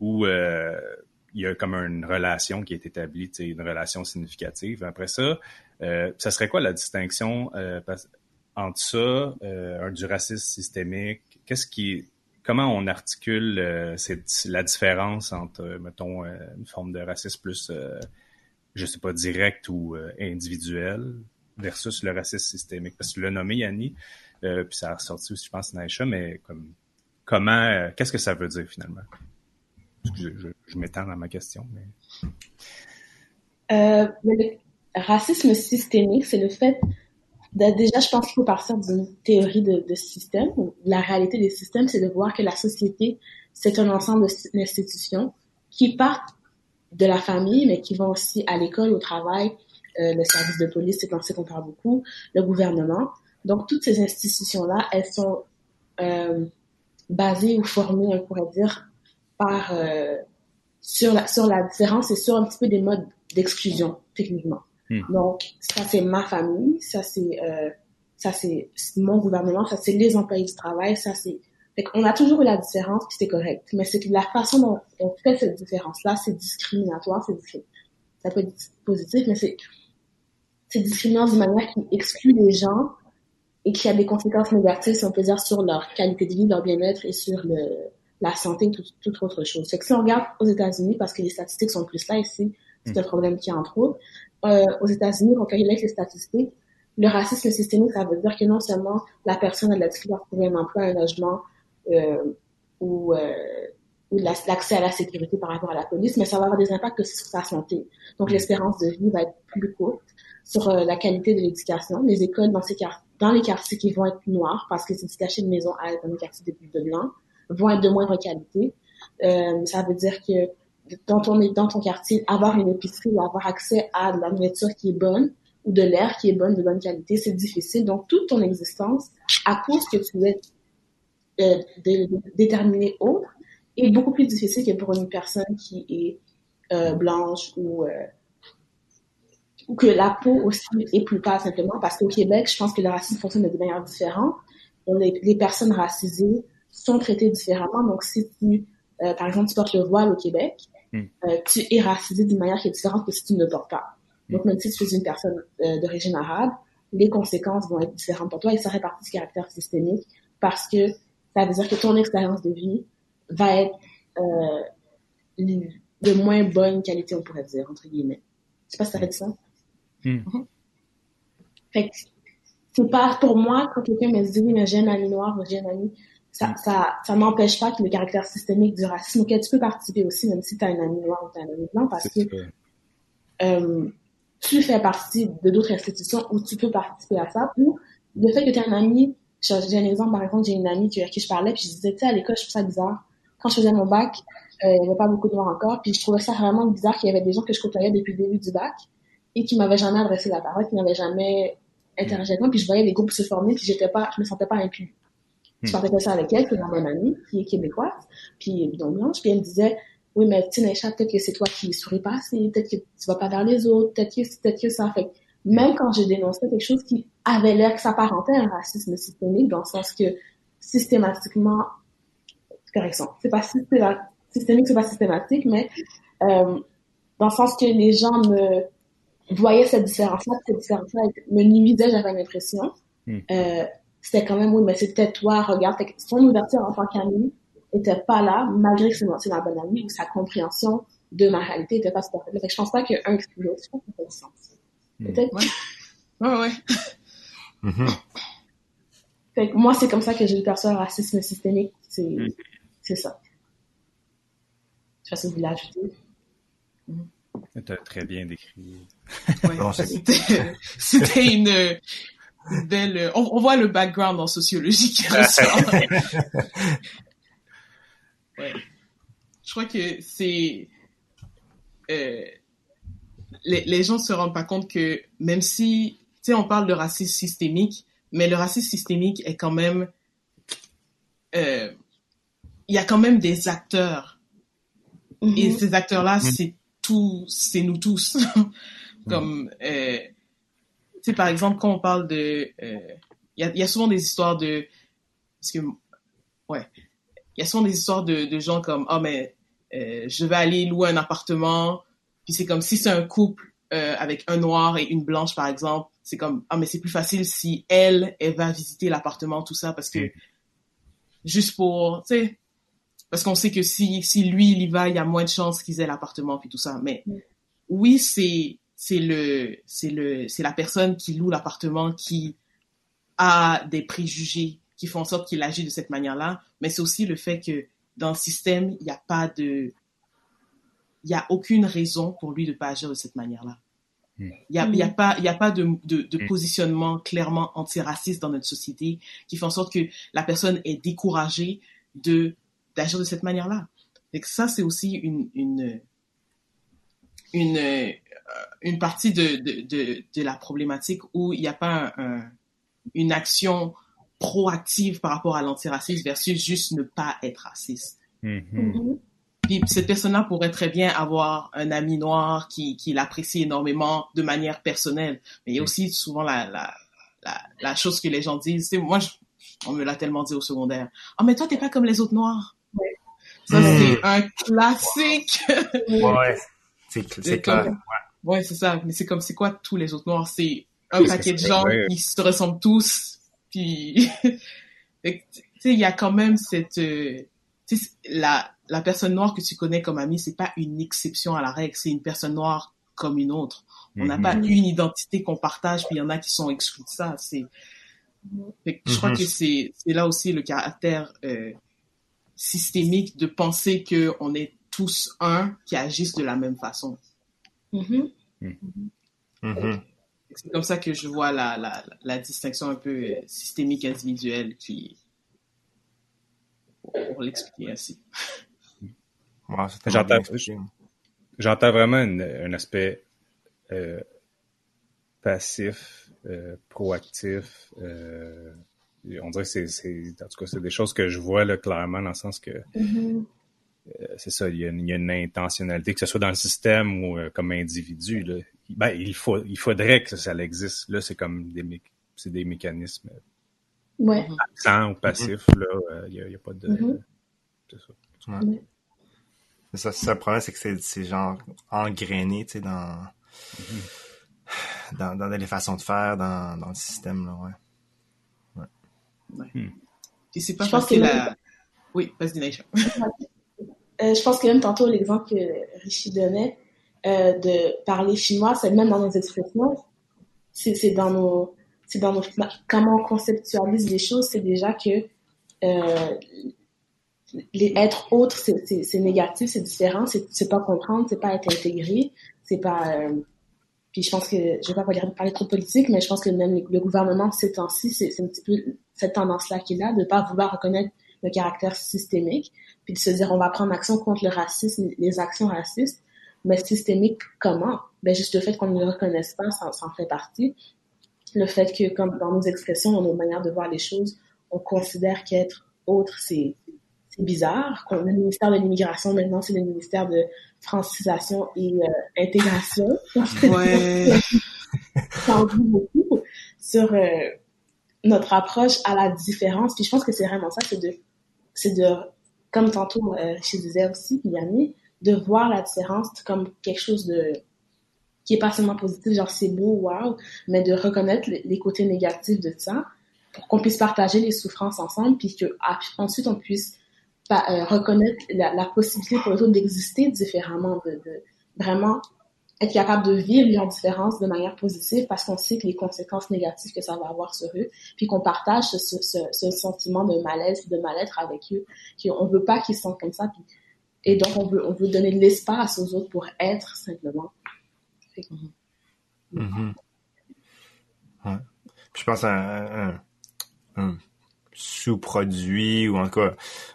[SPEAKER 5] où il y a comme une relation qui est établie, une relation significative. Après ça, ça serait quoi la distinction entre ça, euh, du racisme systémique, qu'est-ce qui, comment on articule euh, la différence entre, euh, mettons, euh, une forme de racisme plus, je sais pas, direct ou individuel versus le racisme systémique? Parce que tu l'as nommé, Yanni, puis ça a ressorti aussi, je pense, Naïcha, mais comme, comment, qu'est-ce que ça veut dire finalement? Je, je, m'étends dans ma question,
[SPEAKER 4] le racisme systémique, c'est le fait Déjà, je pense qu'il faut partir d'une théorie de, de, système. La réalité des systèmes, c'est de voir que la société, c'est un ensemble d'institutions qui partent de la famille, mais qui vont aussi à l'école, au travail, euh, le service de police, c'est pensé qu'on parle beaucoup, le gouvernement. Donc, toutes ces institutions-là, elles sont euh, basées ou formées, on pourrait dire, par euh, sur la sur la différence et sur un petit peu des modes d'exclusion, techniquement. Hmm. Donc, ça, c'est ma famille, ça, c'est euh, ça c'est mon gouvernement, ça, c'est les employés du travail, ça, c'est... On a toujours eu la différence, puis c'est correct. Mais c'est que la façon dont on fait cette différence-là, c'est discriminatoire, c'est Ça peut être positif, mais c'est c'est discriminant d'une manière qui exclut les gens et qui a des conséquences négatives, si on peut dire, sur leur qualité de vie, leur bien-être et sur le, la santé, toute, toute autre chose. C'est que si on regarde aux États-Unis, parce que les statistiques sont plus là ici, c'est hmm. un problème qui entre autres, euh, aux États-Unis, quand il les statistiques, le racisme systémique, ça veut dire que non seulement la personne a de la difficulté à trouver un emploi, un logement euh, ou, euh, ou l'accès à la sécurité par rapport à la police, mais ça va avoir des impacts aussi sur sa santé. Donc l'espérance de vie va être plus courte sur euh, la qualité de l'éducation. Les écoles dans, ces dans les quartiers qui vont être noirs, parce que c'est détaché de maison à dans les quartiers de plus de blancs, vont être de moindre qualité. Euh, ça veut dire que dans ton, quartier, avoir une épicerie ou avoir accès à de la nourriture qui est bonne ou de l'air qui est bonne, de bonne qualité, c'est difficile. Donc, toute ton existence, à cause que tu es euh, déterminé autre, est beaucoup plus difficile que pour une personne qui est euh, blanche ou euh, ou que la peau aussi est plus pâle simplement parce qu'au Québec, je pense que le racisme fonctionne de manière différente. Les personnes racisées sont traitées différemment. Donc, si tu, euh, par exemple, tu portes le voile au Québec,
[SPEAKER 5] Mm.
[SPEAKER 4] euh, tu es racisé d'une manière qui est différente que si tu ne le portes pas. Donc, même si tu es une personne euh, d'origine arabe, les conséquences vont être différentes pour toi et ça fait partie du caractère systémique parce que ça veut dire que ton expérience de vie va être euh, de moins bonne qualité, on pourrait dire, entre guillemets. Je sais pas si ça fait du sens.
[SPEAKER 5] Mm.
[SPEAKER 4] Fait que c'est pas, pour moi, quand quelqu'un me dit, oui, mais j'ai un ami noir ou j'ai un ami, ça, ça, ça n'empêche pas que le caractère systémique du racisme auquel tu peux participer aussi, même si tu as un ami noir ou tu as un ami blanc, parce que euh, tu fais partie de d'autres institutions où tu peux participer à ça, ou le fait que tu as un ami, j'ai un exemple, par exemple, j'ai une amie à qui je parlais, puis je disais, tu sais, à l'école, je trouve ça bizarre. Quand je faisais mon bac, euh, il n'y avait pas beaucoup de noirs encore, puis je trouvais ça vraiment bizarre qu'il y avait des gens que je côtoyais depuis le début du bac et qui m'avaient jamais adressé la parole, qui n'avaient jamais interagi avec moi, puis je voyais les groupes se former, puis j'étais pas, je me sentais pas inclus. Je parlais de ça avec elle, qui est ma même amie, qui est québécoise, puis donc blanche, puis elle me disait, oui, mais Naïcha, peut-être que c'est toi qui souris pas assez, peut-être que tu vas pas vers les autres, peut-être que peut-être que ça. Fait même quand je dénonçais quelque chose qui avait l'air que s'apparentait à un racisme systémique, dans le sens que systématiquement, correction, c'est pas systéma- systémique, c'est pas systématique, mais euh, dans le sens que les gens me voyaient cette différence-là, cette différence-là me nuisait, j'avais l'impression. Euh, c'était quand même, oui, mais c'est peut-être toi, regarde, fait que son ouverture en tant qu'ami était pas là, malgré que c'est ma, bonne amie, ou sa compréhension de ma réalité était pas super Fait que je pense pas qu'un exclut l'autre, je pense que ça fait du sens.
[SPEAKER 5] Hmm.
[SPEAKER 4] Peut-être.
[SPEAKER 1] Ouais. Ouais, ouais.
[SPEAKER 2] Mhm.
[SPEAKER 4] Fait que moi, c'est comme ça que j'ai perçu le racisme systémique. C'est,
[SPEAKER 5] Mm.
[SPEAKER 4] c'est ça. Je sais pas si vous voulez ajouter.
[SPEAKER 5] Tu as très bien décrit.
[SPEAKER 1] Ouais.
[SPEAKER 2] Bon, c'est-
[SPEAKER 1] C'était [LAUGHS] c'était une, On, on voit le background en sociologie qui ressort. [LAUGHS] ouais. Je crois que c'est. euh, les, les gens se rendent pas compte que même si, tu sais, on parle de racisme systémique, mais le racisme systémique est quand même. euh, Il y a quand même des acteurs et
[SPEAKER 4] Mhm.
[SPEAKER 1] ces acteurs-là, c'est tout, c'est nous tous. [LAUGHS] Comme, euh, sais, par exemple, quand on parle de, euh, il y, a, il y a souvent des histoires de, parce que, ouais, il y a souvent des histoires de, de gens comme, ah mais, euh, je vais aller louer un appartement, puis c'est comme si c'est un couple euh, avec un noir et une blanche, par exemple, c'est comme, ah mais c'est plus facile si elle, elle va visiter l'appartement, tout ça, parce que,
[SPEAKER 5] Mm.
[SPEAKER 1] juste pour, tu sais, parce qu'on sait que si, si lui, il y va, il y a moins de chances qu'ils aient l'appartement, puis tout ça. Mais
[SPEAKER 4] Mm.
[SPEAKER 1] oui, c'est c'est le c'est le c'est la personne qui loue l'appartement qui a des préjugés qui font en sorte qu'il agit de cette manière-là. Mais c'est aussi le fait que dans le système, il n'y a pas de il y a aucune raison pour lui de pas agir de cette manière-là.
[SPEAKER 5] Mm.
[SPEAKER 1] Il y a, il y a
[SPEAKER 4] Mm.
[SPEAKER 1] pas, il y a pas de, de, de
[SPEAKER 5] Mm.
[SPEAKER 1] positionnement clairement antiraciste dans notre société qui fait en sorte que la personne est découragée de d'agir de cette manière-là. Et ça, c'est aussi une, une, une, une partie de, de, de, de la problématique où il n'y a pas un, un- une action proactive par rapport à l'antiracisme versus juste ne pas être raciste.
[SPEAKER 5] Mhm.
[SPEAKER 4] Mhm.
[SPEAKER 1] Puis cette personne-là pourrait très bien avoir un ami noir qui, qui l'apprécie énormément de manière personnelle. Mais il y a aussi souvent la, la, la, la chose que les gens disent. C'est moi, je- on me l'a tellement dit au secondaire. Oh, mais toi, t'es pas comme les autres noirs.
[SPEAKER 4] Ouais.
[SPEAKER 1] Ça,
[SPEAKER 2] Mm.
[SPEAKER 1] c'est un classique.
[SPEAKER 2] Ouais, c'est cl- c'est
[SPEAKER 1] C'est
[SPEAKER 2] clair.
[SPEAKER 1] comme- Ouais, c'est ça. Mais c'est comme, c'est quoi tous les autres noirs? C'est un
[SPEAKER 5] Oui,
[SPEAKER 1] paquet de gens
[SPEAKER 5] vrai.
[SPEAKER 1] qui se ressemblent tous. Puis, [LAUGHS] tu sais, il y a quand même cette, euh, tu sais, la, la personne noire que tu connais comme amie, c'est pas une exception à la règle, c'est une personne noire comme une autre. On n'a
[SPEAKER 5] Mhm.
[SPEAKER 1] pas une identité qu'on partage, puis il y en a qui sont exclus de ça. C'est, je crois
[SPEAKER 2] Mhm.
[SPEAKER 1] que c'est, c'est là aussi le caractère euh, systémique de penser que on est tous un qui agissent de la même façon.
[SPEAKER 4] Mhm.
[SPEAKER 2] Mhm.
[SPEAKER 1] C'est comme ça que je vois la, la, la distinction un peu euh, systémique individuelle qui, pour l'expliquer ainsi.
[SPEAKER 5] J'entends- vraiment une- un aspect euh, passif, euh, proactif. euh, on dirait que c'est, c'est- en tout cas, c'est des choses que je vois là, clairement dans le sens que. C'est ça, il y, a, une intentionnalité, que ce soit dans le système ou comme individu. Là. Ben, il, faut, il faudrait que ça, existe. Là, c'est comme des, c'est des mécanismes
[SPEAKER 4] ouais.
[SPEAKER 5] absents ou passifs. Là, il n'y a, pas de...
[SPEAKER 2] Mm-hmm. C'est ça. Ça, ça, le problème, c'est que c'est genre engrainé, tu sais, dans, dans, dans les façons de faire, dans, dans le système, là, ouais.
[SPEAKER 1] ouais. Hmm. c'est pas je facile à... Oui, vas-y. [LAUGHS]
[SPEAKER 4] euh, je pense que même tantôt, l'exemple que Richie donnait, euh, de parler chinois, c'est même dans nos expressions, c'est dans nos... C'est dans nos... Comment on conceptualise les choses, c'est déjà que euh, être autre, c'est négatif, c'est différent, c'est pas comprendre, c'est pas être intégré, c'est pas. Euh, puis je pense que je vais pas parler trop politique, mais je pense que même le gouvernement ces temps-ci, c'est un petit peu cette tendance-là qu'il a de pas vouloir reconnaître le caractère systémique, puis de se dire on va prendre action contre le racisme, les actions racistes, mais systémique comment? Ben juste le fait qu'on ne le reconnaisse pas, ça, ça en fait partie. Le fait que comme dans nos expressions, dans nos manières de voir les choses, on considère qu'être autre, c'est bizarre. Le ministère de l'immigration, maintenant, c'est le ministère de francisation et euh, intégration. [LAUGHS]
[SPEAKER 1] Ouais. [LAUGHS]
[SPEAKER 4] Ça en dit beaucoup sur euh, notre approche à la différence. Puis je pense que c'est vraiment ça, c'est de, c'est de, comme tantôt euh, je disais aussi, Yanni, de voir la différence comme quelque chose de qui est pas seulement positif, genre c'est beau, wow, mais de reconnaître les, côtés négatifs de ça pour qu'on puisse partager les souffrances ensemble, puis que ah, ensuite on puisse euh, reconnaître la, possibilité pour les autres d'exister différemment, de, vraiment être capable de vivre leur différence de manière positive parce qu'on sait que les conséquences négatives que ça va avoir sur eux, puis qu'on partage ce, ce, ce, sentiment de malaise, de mal-être avec eux, qu'on veut pas qu'ils se sentent comme ça, puis, et donc on veut, on veut donner de l'espace aux autres pour être simplement.
[SPEAKER 2] Mm-hmm. ouais. je pense à un, un sous-produit ou en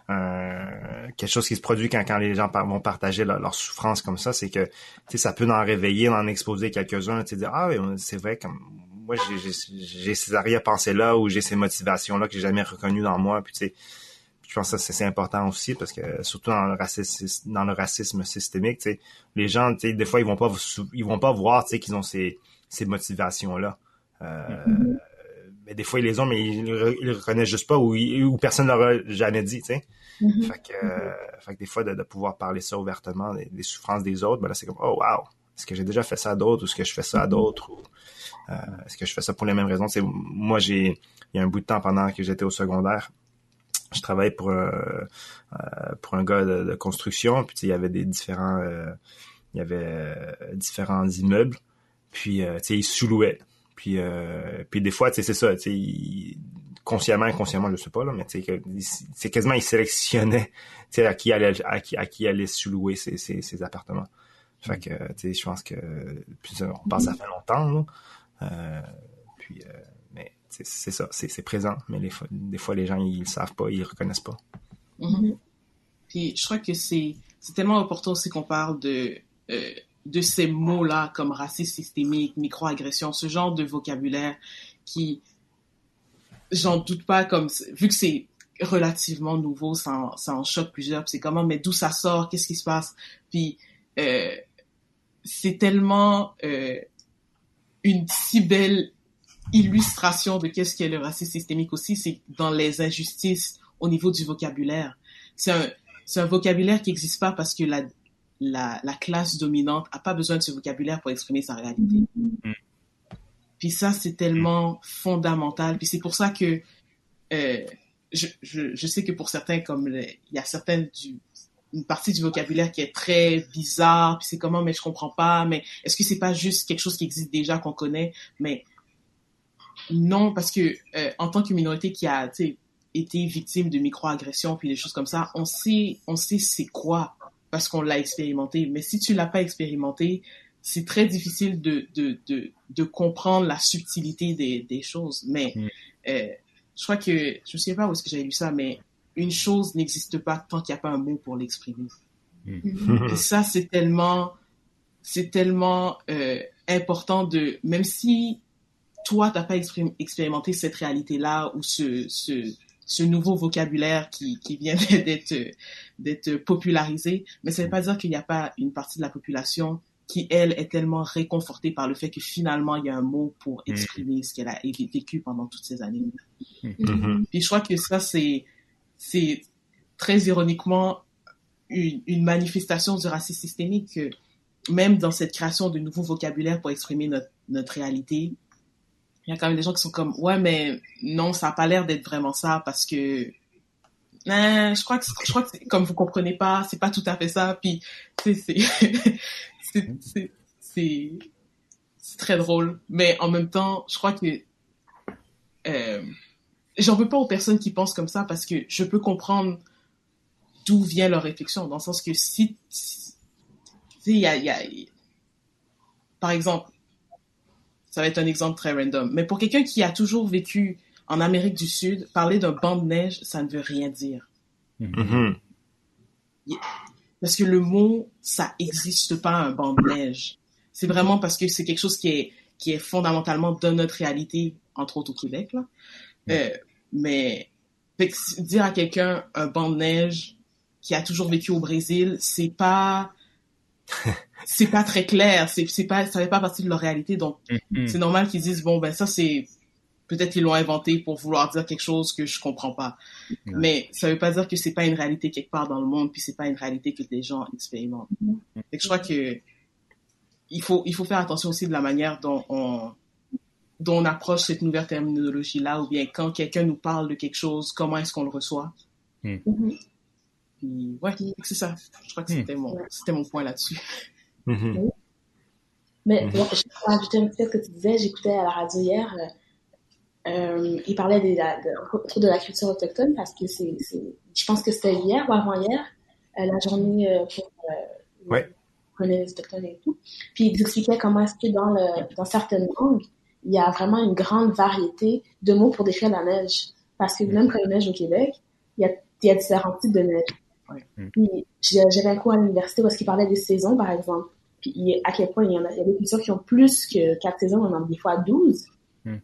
[SPEAKER 2] euh, quelque chose qui se produit quand, quand les gens vont partager leur, souffrance comme ça, c'est que ça peut en réveiller, en exposer quelques-uns, dire ah oui, c'est vrai comme moi j'ai ces arrière-pensées là ou j'ai ces motivations là que j'ai jamais reconnues dans moi, puis tu sais je pense que c'est important aussi parce que surtout dans le racisme dans le racisme systémique, tu sais les gens tu sais des fois ils vont pas ils vont pas voir tu sais qu'ils ont ces ces motivations là. Euh, mm-hmm des fois ils les ont, mais ils, ils le reconnaissent juste pas ou, ou personne leur a jamais dit, tu sais. Mm-hmm. fait, que, euh, fait que des fois, de, de, pouvoir parler ça ouvertement, des, souffrances des autres, ben là, c'est comme, oh wow, est-ce que j'ai déjà fait ça à d'autres ou est-ce que je fais ça à d'autres ou euh, est-ce que je fais ça pour les mêmes raisons? C'est moi, j'ai, il y a un bout de temps pendant que j'étais au secondaire, je travaillais pour, euh, euh pour un gars de, de construction, puis il y avait des différents, euh, il y avait différents immeubles, puis tu sais, ils sous-louaient. Puis, euh, puis des fois, c'est ça, consciemment, inconsciemment, je sais pas, là, mais c'est quasiment, il sélectionnait, à qui allait, à qui, à qui allait sous-louer ses, appartements. Fait que, tu sais, je pense que, puis on pense ça fait longtemps, là. Euh, puis, euh, mais c'est ça, c'est présent, mais des fois, les gens, ils le savent pas, ils reconnaissent pas.
[SPEAKER 1] Mm-hmm. Puis, je crois que c'est tellement important aussi qu'on parle de, euh, de ces mots-là comme racisme systémique, microagression, ce genre de vocabulaire qui, j'en doute pas, comme vu que c'est relativement nouveau, ça en, choque plusieurs. C'est comment, mais d'où ça sort, qu'est-ce qui se passe? Puis euh, c'est tellement euh, une si belle illustration de qu'est-ce qu'est le racisme systémique aussi, c'est dans les injustices au niveau du vocabulaire. C'est un, c'est un vocabulaire qui n'existe pas parce que la, la, la, classe dominante a pas besoin de ce vocabulaire pour exprimer sa réalité. Mm. Puis ça, c'est tellement fondamental. Puis c'est pour ça que euh, je, je, je, sais que pour certains, comme il y a certaines du, une partie du vocabulaire qui est très bizarre, puis c'est comment, mais je comprends pas, mais est-ce que c'est pas juste quelque chose qui existe déjà, qu'on connaît, mais non, parce que euh, en tant que minorité qui a été victime de microagressions puis des choses comme ça, on sait, on sait c'est quoi parce qu'on l'a expérimenté. Mais si tu l'as pas expérimenté, c'est très difficile de, de, de, de, comprendre la subtilité des, des choses. Mais mm. euh, je crois que, je ne sais pas où est-ce que j'avais lu ça, mais une chose n'existe pas tant qu'il n'y a pas un mot pour l'exprimer. Mm. Et ça, c'est tellement, c'est tellement euh, important de, même si toi, tu n'as pas expérimenté cette réalité-là ou ce, ce, ce nouveau vocabulaire qui, qui vient [LAUGHS] d'être d'être popularisé, mais ça ne veut pas dire qu'il n'y a pas une partie de la population qui, elle, est tellement réconfortée par le fait que finalement, il y a un mot pour mm. exprimer ce qu'elle a vécu pendant toutes ces années. Mm-hmm. Puis je crois que ça, c'est, c'est très ironiquement une, une, manifestation du racisme systémique que même dans cette création de nouveaux vocabulaires pour exprimer notre, notre réalité, il y a quand même des gens qui sont comme, ouais, mais non, ça n'a pas l'air d'être vraiment ça parce que euh, je crois que je crois que comme vous comprenez pas, c'est pas tout à fait ça. Puis [LAUGHS] c'est c'est c'est très drôle, mais en même temps, je crois que euh, j'en veux pas aux personnes qui pensent comme ça parce que je peux comprendre d'où vient leur réflexion, dans le sens que si, il a, y a, par exemple, ça va être un exemple très random, mais pour quelqu'un qui a toujours vécu en Amérique du Sud, parler d'un banc de neige, ça ne veut rien dire. Mm-hmm. Parce que le mot, ça n'existe pas un banc de neige. C'est vraiment parce que c'est quelque chose qui est, qui est fondamentalement dans notre réalité, entre autres au Québec. Là. Euh, mais dire à quelqu'un un banc de neige qui a toujours vécu au Brésil, c'est pas [LAUGHS] c'est pas très clair, c'est c'est pas ça fait pas partie de leur réalité donc mm-hmm. c'est normal qu'ils disent bon ben ça c'est peut-être qu'ils l'ont inventé pour vouloir dire quelque chose que je comprends pas. Mais ça veut pas dire que c'est pas une réalité quelque part dans le monde, puis c'est pas une réalité que les gens expérimentent. Et je crois que il faut, il faut faire attention aussi de la manière dont on, dont on approche cette nouvelle terminologie-là, ou bien quand quelqu'un nous parle de quelque chose, comment est-ce qu'on le reçoit. Hmm. Puis, ouais, c'est ça. Je crois que hmm. c'était mon, c'était mon point là-dessus.
[SPEAKER 4] Mm-hmm. Mais je vais rajouter un petit peu ce que tu disais. J'écoutais à la radio hier, euh, euh, il parlait des, de, la culture autochtone parce que c'est, je pense que c'était hier ou avant-hier, euh, la journée euh, pour
[SPEAKER 2] ouais.
[SPEAKER 4] les autochtones et tout. Puis il expliquait comment est-ce que dans, le, dans certaines langues, il y a vraiment une grande variété de mots pour décrire la neige. Parce que même quand il neige au Québec, il y a, il y a différents types de neige. Ouais. J'avais un cours à l'université où est-ce qu'il parlait des saisons, par exemple. Puis à quel point il y en a, il y a des cultures qui ont plus que quatre saisons, on en a des fois 12. Hmm.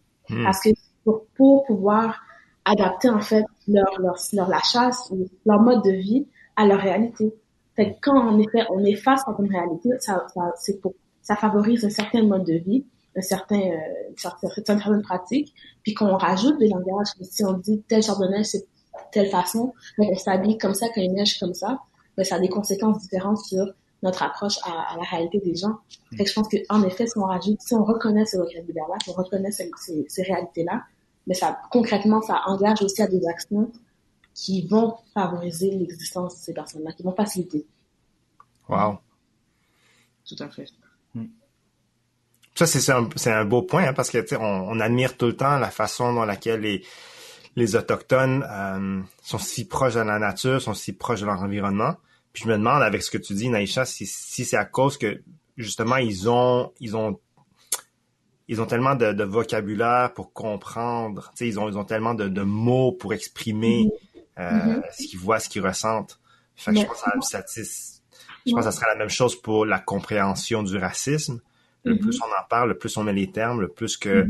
[SPEAKER 4] Parce que pour, pouvoir adapter en fait leur, leur, leur, la chasse ou leur mode de vie à leur réalité. Fait quand en effet on est face à une réalité, ça, ça c'est pour ça favorise un certain mode de vie, un certain euh, certaines, certaines pratiques, puis qu'on rajoute des langages. Si on dit tel genre de neige c'est telle façon, mais elle s'habille comme ça quand il neige comme ça, mais ça a des conséquences différentes sur notre approche à, à la réalité des gens. Fait que je pense qu'en effet, si on rajoute, si on reconnaît ce vocabulaire-là, si on reconnaît ces, ces, ces réalités-là, mais ça, concrètement, ça engage aussi à des actions qui vont favoriser l'existence de ces personnes-là, qui vont faciliter.
[SPEAKER 2] Wow.
[SPEAKER 1] Tout à fait.
[SPEAKER 2] Hmm. Ça, c'est un, un, beau point, hein, parce que on, on admire tout le temps la façon dans laquelle les, les Autochtones euh, sont si proches de la nature, sont si proches de leur environnement. Puis je me demande, avec ce que tu dis, Naïcha, si, si c'est à cause que, justement, ils ont, ils ont ils ont tellement de, de vocabulaire pour comprendre, ils ont, ils ont tellement de, de mots pour exprimer mm-hmm. euh, mm-hmm. ce qu'ils voient, ce qu'ils ressentent. Fait que je, pense que ça, je pense que ça serait la même chose pour la compréhension du racisme. Le mm-hmm. plus on en parle, le plus on met les termes, le plus que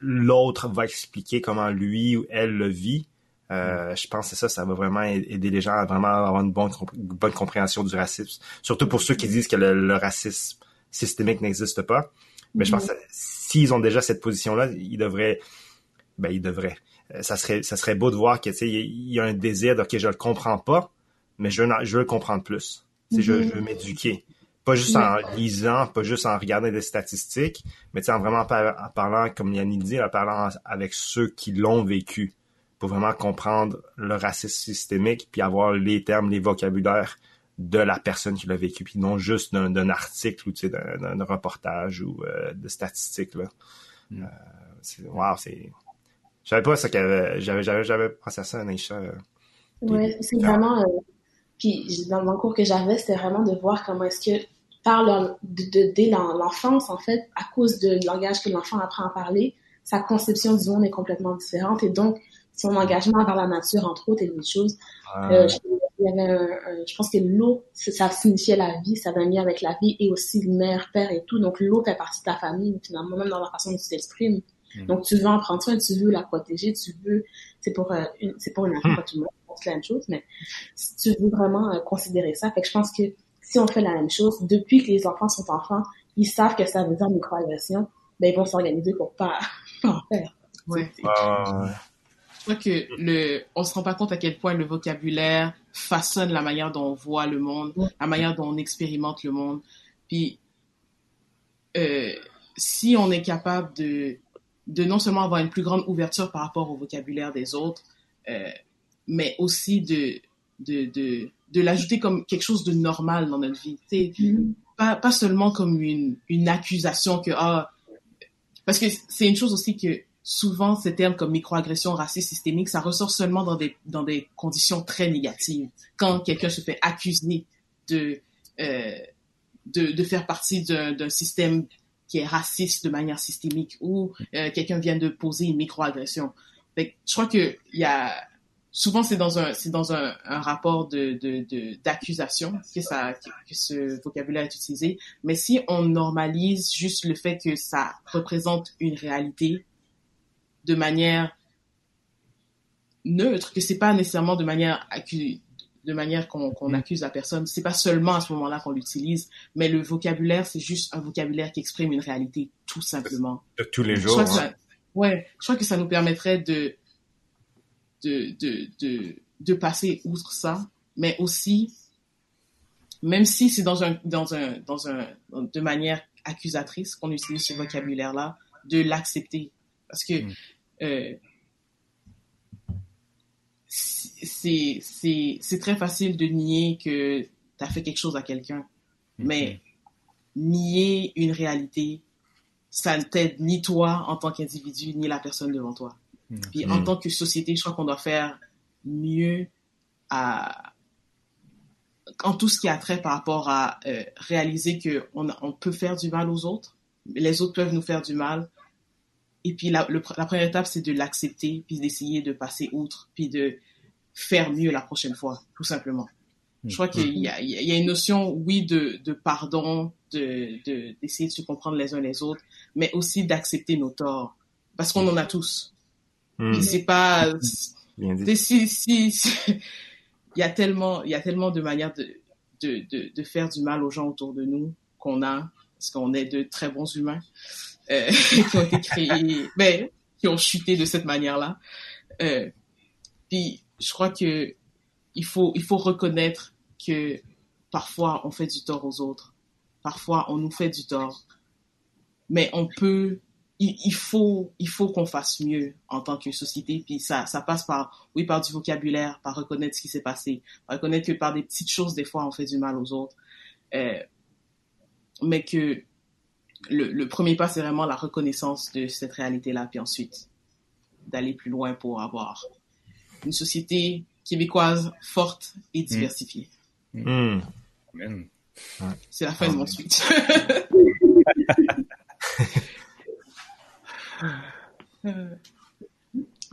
[SPEAKER 2] l'autre va expliquer comment lui ou elle le vit. Euh, je pense que ça, ça va vraiment aider les gens à vraiment avoir une bonne, bonne compréhension du racisme. Surtout pour ceux qui disent que le, le racisme systémique n'existe pas. Mais je pense que s'ils ont déjà cette position-là, ils devraient, ben ils devraient. Euh, ça serait, ça serait beau de voir que il y a un désir de ok, je le comprends pas, mais je veux, je veux le comprendre plus. Mm je, je veux m'éduquer. Pas juste en lisant, pas juste en regardant des statistiques, mais en vraiment en parlant, comme Yannick dit, en parlant avec ceux qui l'ont vécu pour vraiment comprendre le racisme systémique, puis avoir les termes, les vocabulaires de la personne qui l'a vécu, puis non juste d'un article ou d'un reportage ou euh, de statistiques. Là. Mm. Euh, wow, c'est. J'avais pas ça qu'avait. J'avais, j'avais, pensé à ça, Naïcha. Euh,
[SPEAKER 4] oui, c'est vraiment. Euh, puis dans mon cours que j'avais, c'était vraiment de voir comment est-ce que par de, de, dès l'enfance, en fait, à cause de langage que l'enfant apprend à parler, sa conception du monde est complètement différente et donc son engagement envers la nature, entre autres, et des choses. Euh, il y avait un, je pense que l'eau, ça signifiait la vie, ça avait un lien avec la vie et aussi mère, père et tout. Donc l'eau fait partie de ta famille, finalement, même dans la façon dont tu t'exprimes. Mm. Donc, tu veux en prendre soin, tu veux la protéger, tu veux, c'est pour, euh, une, c'est pour une enfant, mm. pas tout le monde, c'est la même chose, mais tu veux vraiment euh, considérer ça. Fait que je pense que si on fait la même chose, depuis que les enfants sont enfants, ils savent que ça veut dire microagression, ben, ils vont s'organiser pour pas, pas [LAUGHS] en faire.
[SPEAKER 1] Ouais. Je crois que le, on se rend pas compte à quel point le vocabulaire façonne la manière dont on voit le monde, la manière dont on expérimente le monde. Puis, euh, si on est capable de, de non seulement avoir une plus grande ouverture par rapport au vocabulaire des autres, euh, mais aussi de, de, de, de l'ajouter comme quelque chose de normal dans notre vie. Mm-hmm. Pas, pas seulement comme une, une accusation que, ah, parce que c'est une chose aussi que souvent ces termes comme microagression, racisme systémique, ça ressort seulement dans des, dans des conditions très négatives. Quand quelqu'un se fait accuser de, euh, de, de faire partie d'un système qui est raciste de manière systémique ou euh, quelqu'un vient de poser une microagression. je crois que il y a souvent c'est dans un c'est dans un, un rapport de d'accusation de, que ça que, ce vocabulaire est utilisé. Mais si on normalise juste le fait que ça représente une réalité de manière neutre, que c'est pas nécessairement de manière de manière qu'on mm. accuse la personne. C'est pas seulement à ce moment-là qu'on l'utilise, mais le vocabulaire, c'est juste un vocabulaire qui exprime une réalité, tout simplement.
[SPEAKER 2] De tous les jours.
[SPEAKER 1] Hein. ouais, je crois que ça nous permettrait de, de, de, de, de passer outre ça, mais aussi, même si c'est dans un, dans un, dans un, de manière accusatrice qu'on utilise ce vocabulaire-là, de l'accepter. Parce que, mm. euh, c'est, c'est, c'est très facile de nier que tu as fait quelque chose à quelqu'un. Mhm. Mais nier une réalité, ça ne t'aide ni toi en tant qu'individu, ni la personne devant toi. Mhm. Puis en tant que société, je crois qu'on doit faire mieux à, en tout ce qui a trait par rapport à euh, réaliser que on, peut faire du mal aux autres, les autres peuvent nous faire du mal. Et puis la, la première étape, c'est de l'accepter, puis d'essayer de passer outre, puis de faire mieux la prochaine fois, tout simplement. Je crois qu'il y a, il y a une notion, oui, de, de pardon, de, d'essayer de, se comprendre les uns les autres, mais aussi d'accepter nos torts, parce qu'on en a tous. Mm. C'est pas, si, si, il y a tellement, il y a tellement de manières de, de, de, de faire du mal aux gens autour de nous qu'on a, parce qu'on est de très bons humains, euh, [LAUGHS] qui ont été créés, ben, qui ont chuté de cette manière-là. Euh, puis je crois que il faut, il faut reconnaître que parfois on fait du tort aux autres. Parfois on nous fait du tort. Mais on peut, il, il faut, il faut qu'on fasse mieux en tant que société. Puis ça, ça passe par, oui, par du vocabulaire, par reconnaître ce qui s'est passé, par reconnaître que par des petites choses, des fois, on fait du mal aux autres. Euh, mais que le, le premier pas, c'est vraiment la reconnaissance de cette réalité-là, puis ensuite d'aller plus loin pour avoir une société québécoise forte et mm. diversifiée.
[SPEAKER 2] Mm.
[SPEAKER 1] C'est la fin de mon speech. [LAUGHS]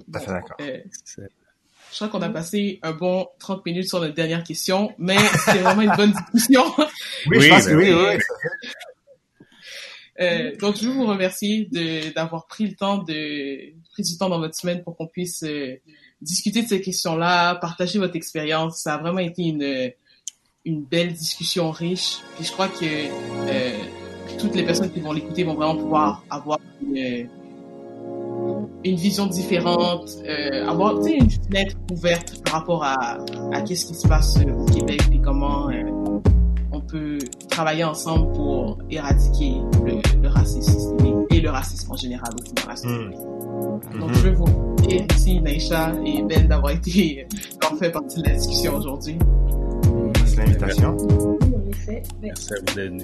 [SPEAKER 2] d'accord.
[SPEAKER 1] Euh, je crois qu'on a passé un bon 30 minutes sur notre dernière question, mais c'est vraiment une bonne discussion. [LAUGHS]
[SPEAKER 2] Oui, je pense que oui, oui.
[SPEAKER 1] Euh, donc, je veux vous remercier d'avoir pris le temps de pris du temps dans votre semaine pour qu'on puisse euh, discuter de ces questions-là, partager votre expérience. Ça a vraiment été une, une belle discussion riche. Puis je crois que euh, toutes les personnes qui vont l'écouter vont vraiment pouvoir avoir une, une vision différente, euh, avoir une fenêtre ouverte par rapport à, à qu'est-ce qui se passe au Québec et comment euh, on peut travailler ensemble pour éradiquer le, le racisme systémique et le racisme en général aussi dans la société. Mm. Donc, je veux vous remercier, Naïcha et Ben, d'avoir été, d'avoir fait partie de la discussion aujourd'hui.
[SPEAKER 2] Merci l'invitation.
[SPEAKER 5] Merci à vous d'être venu.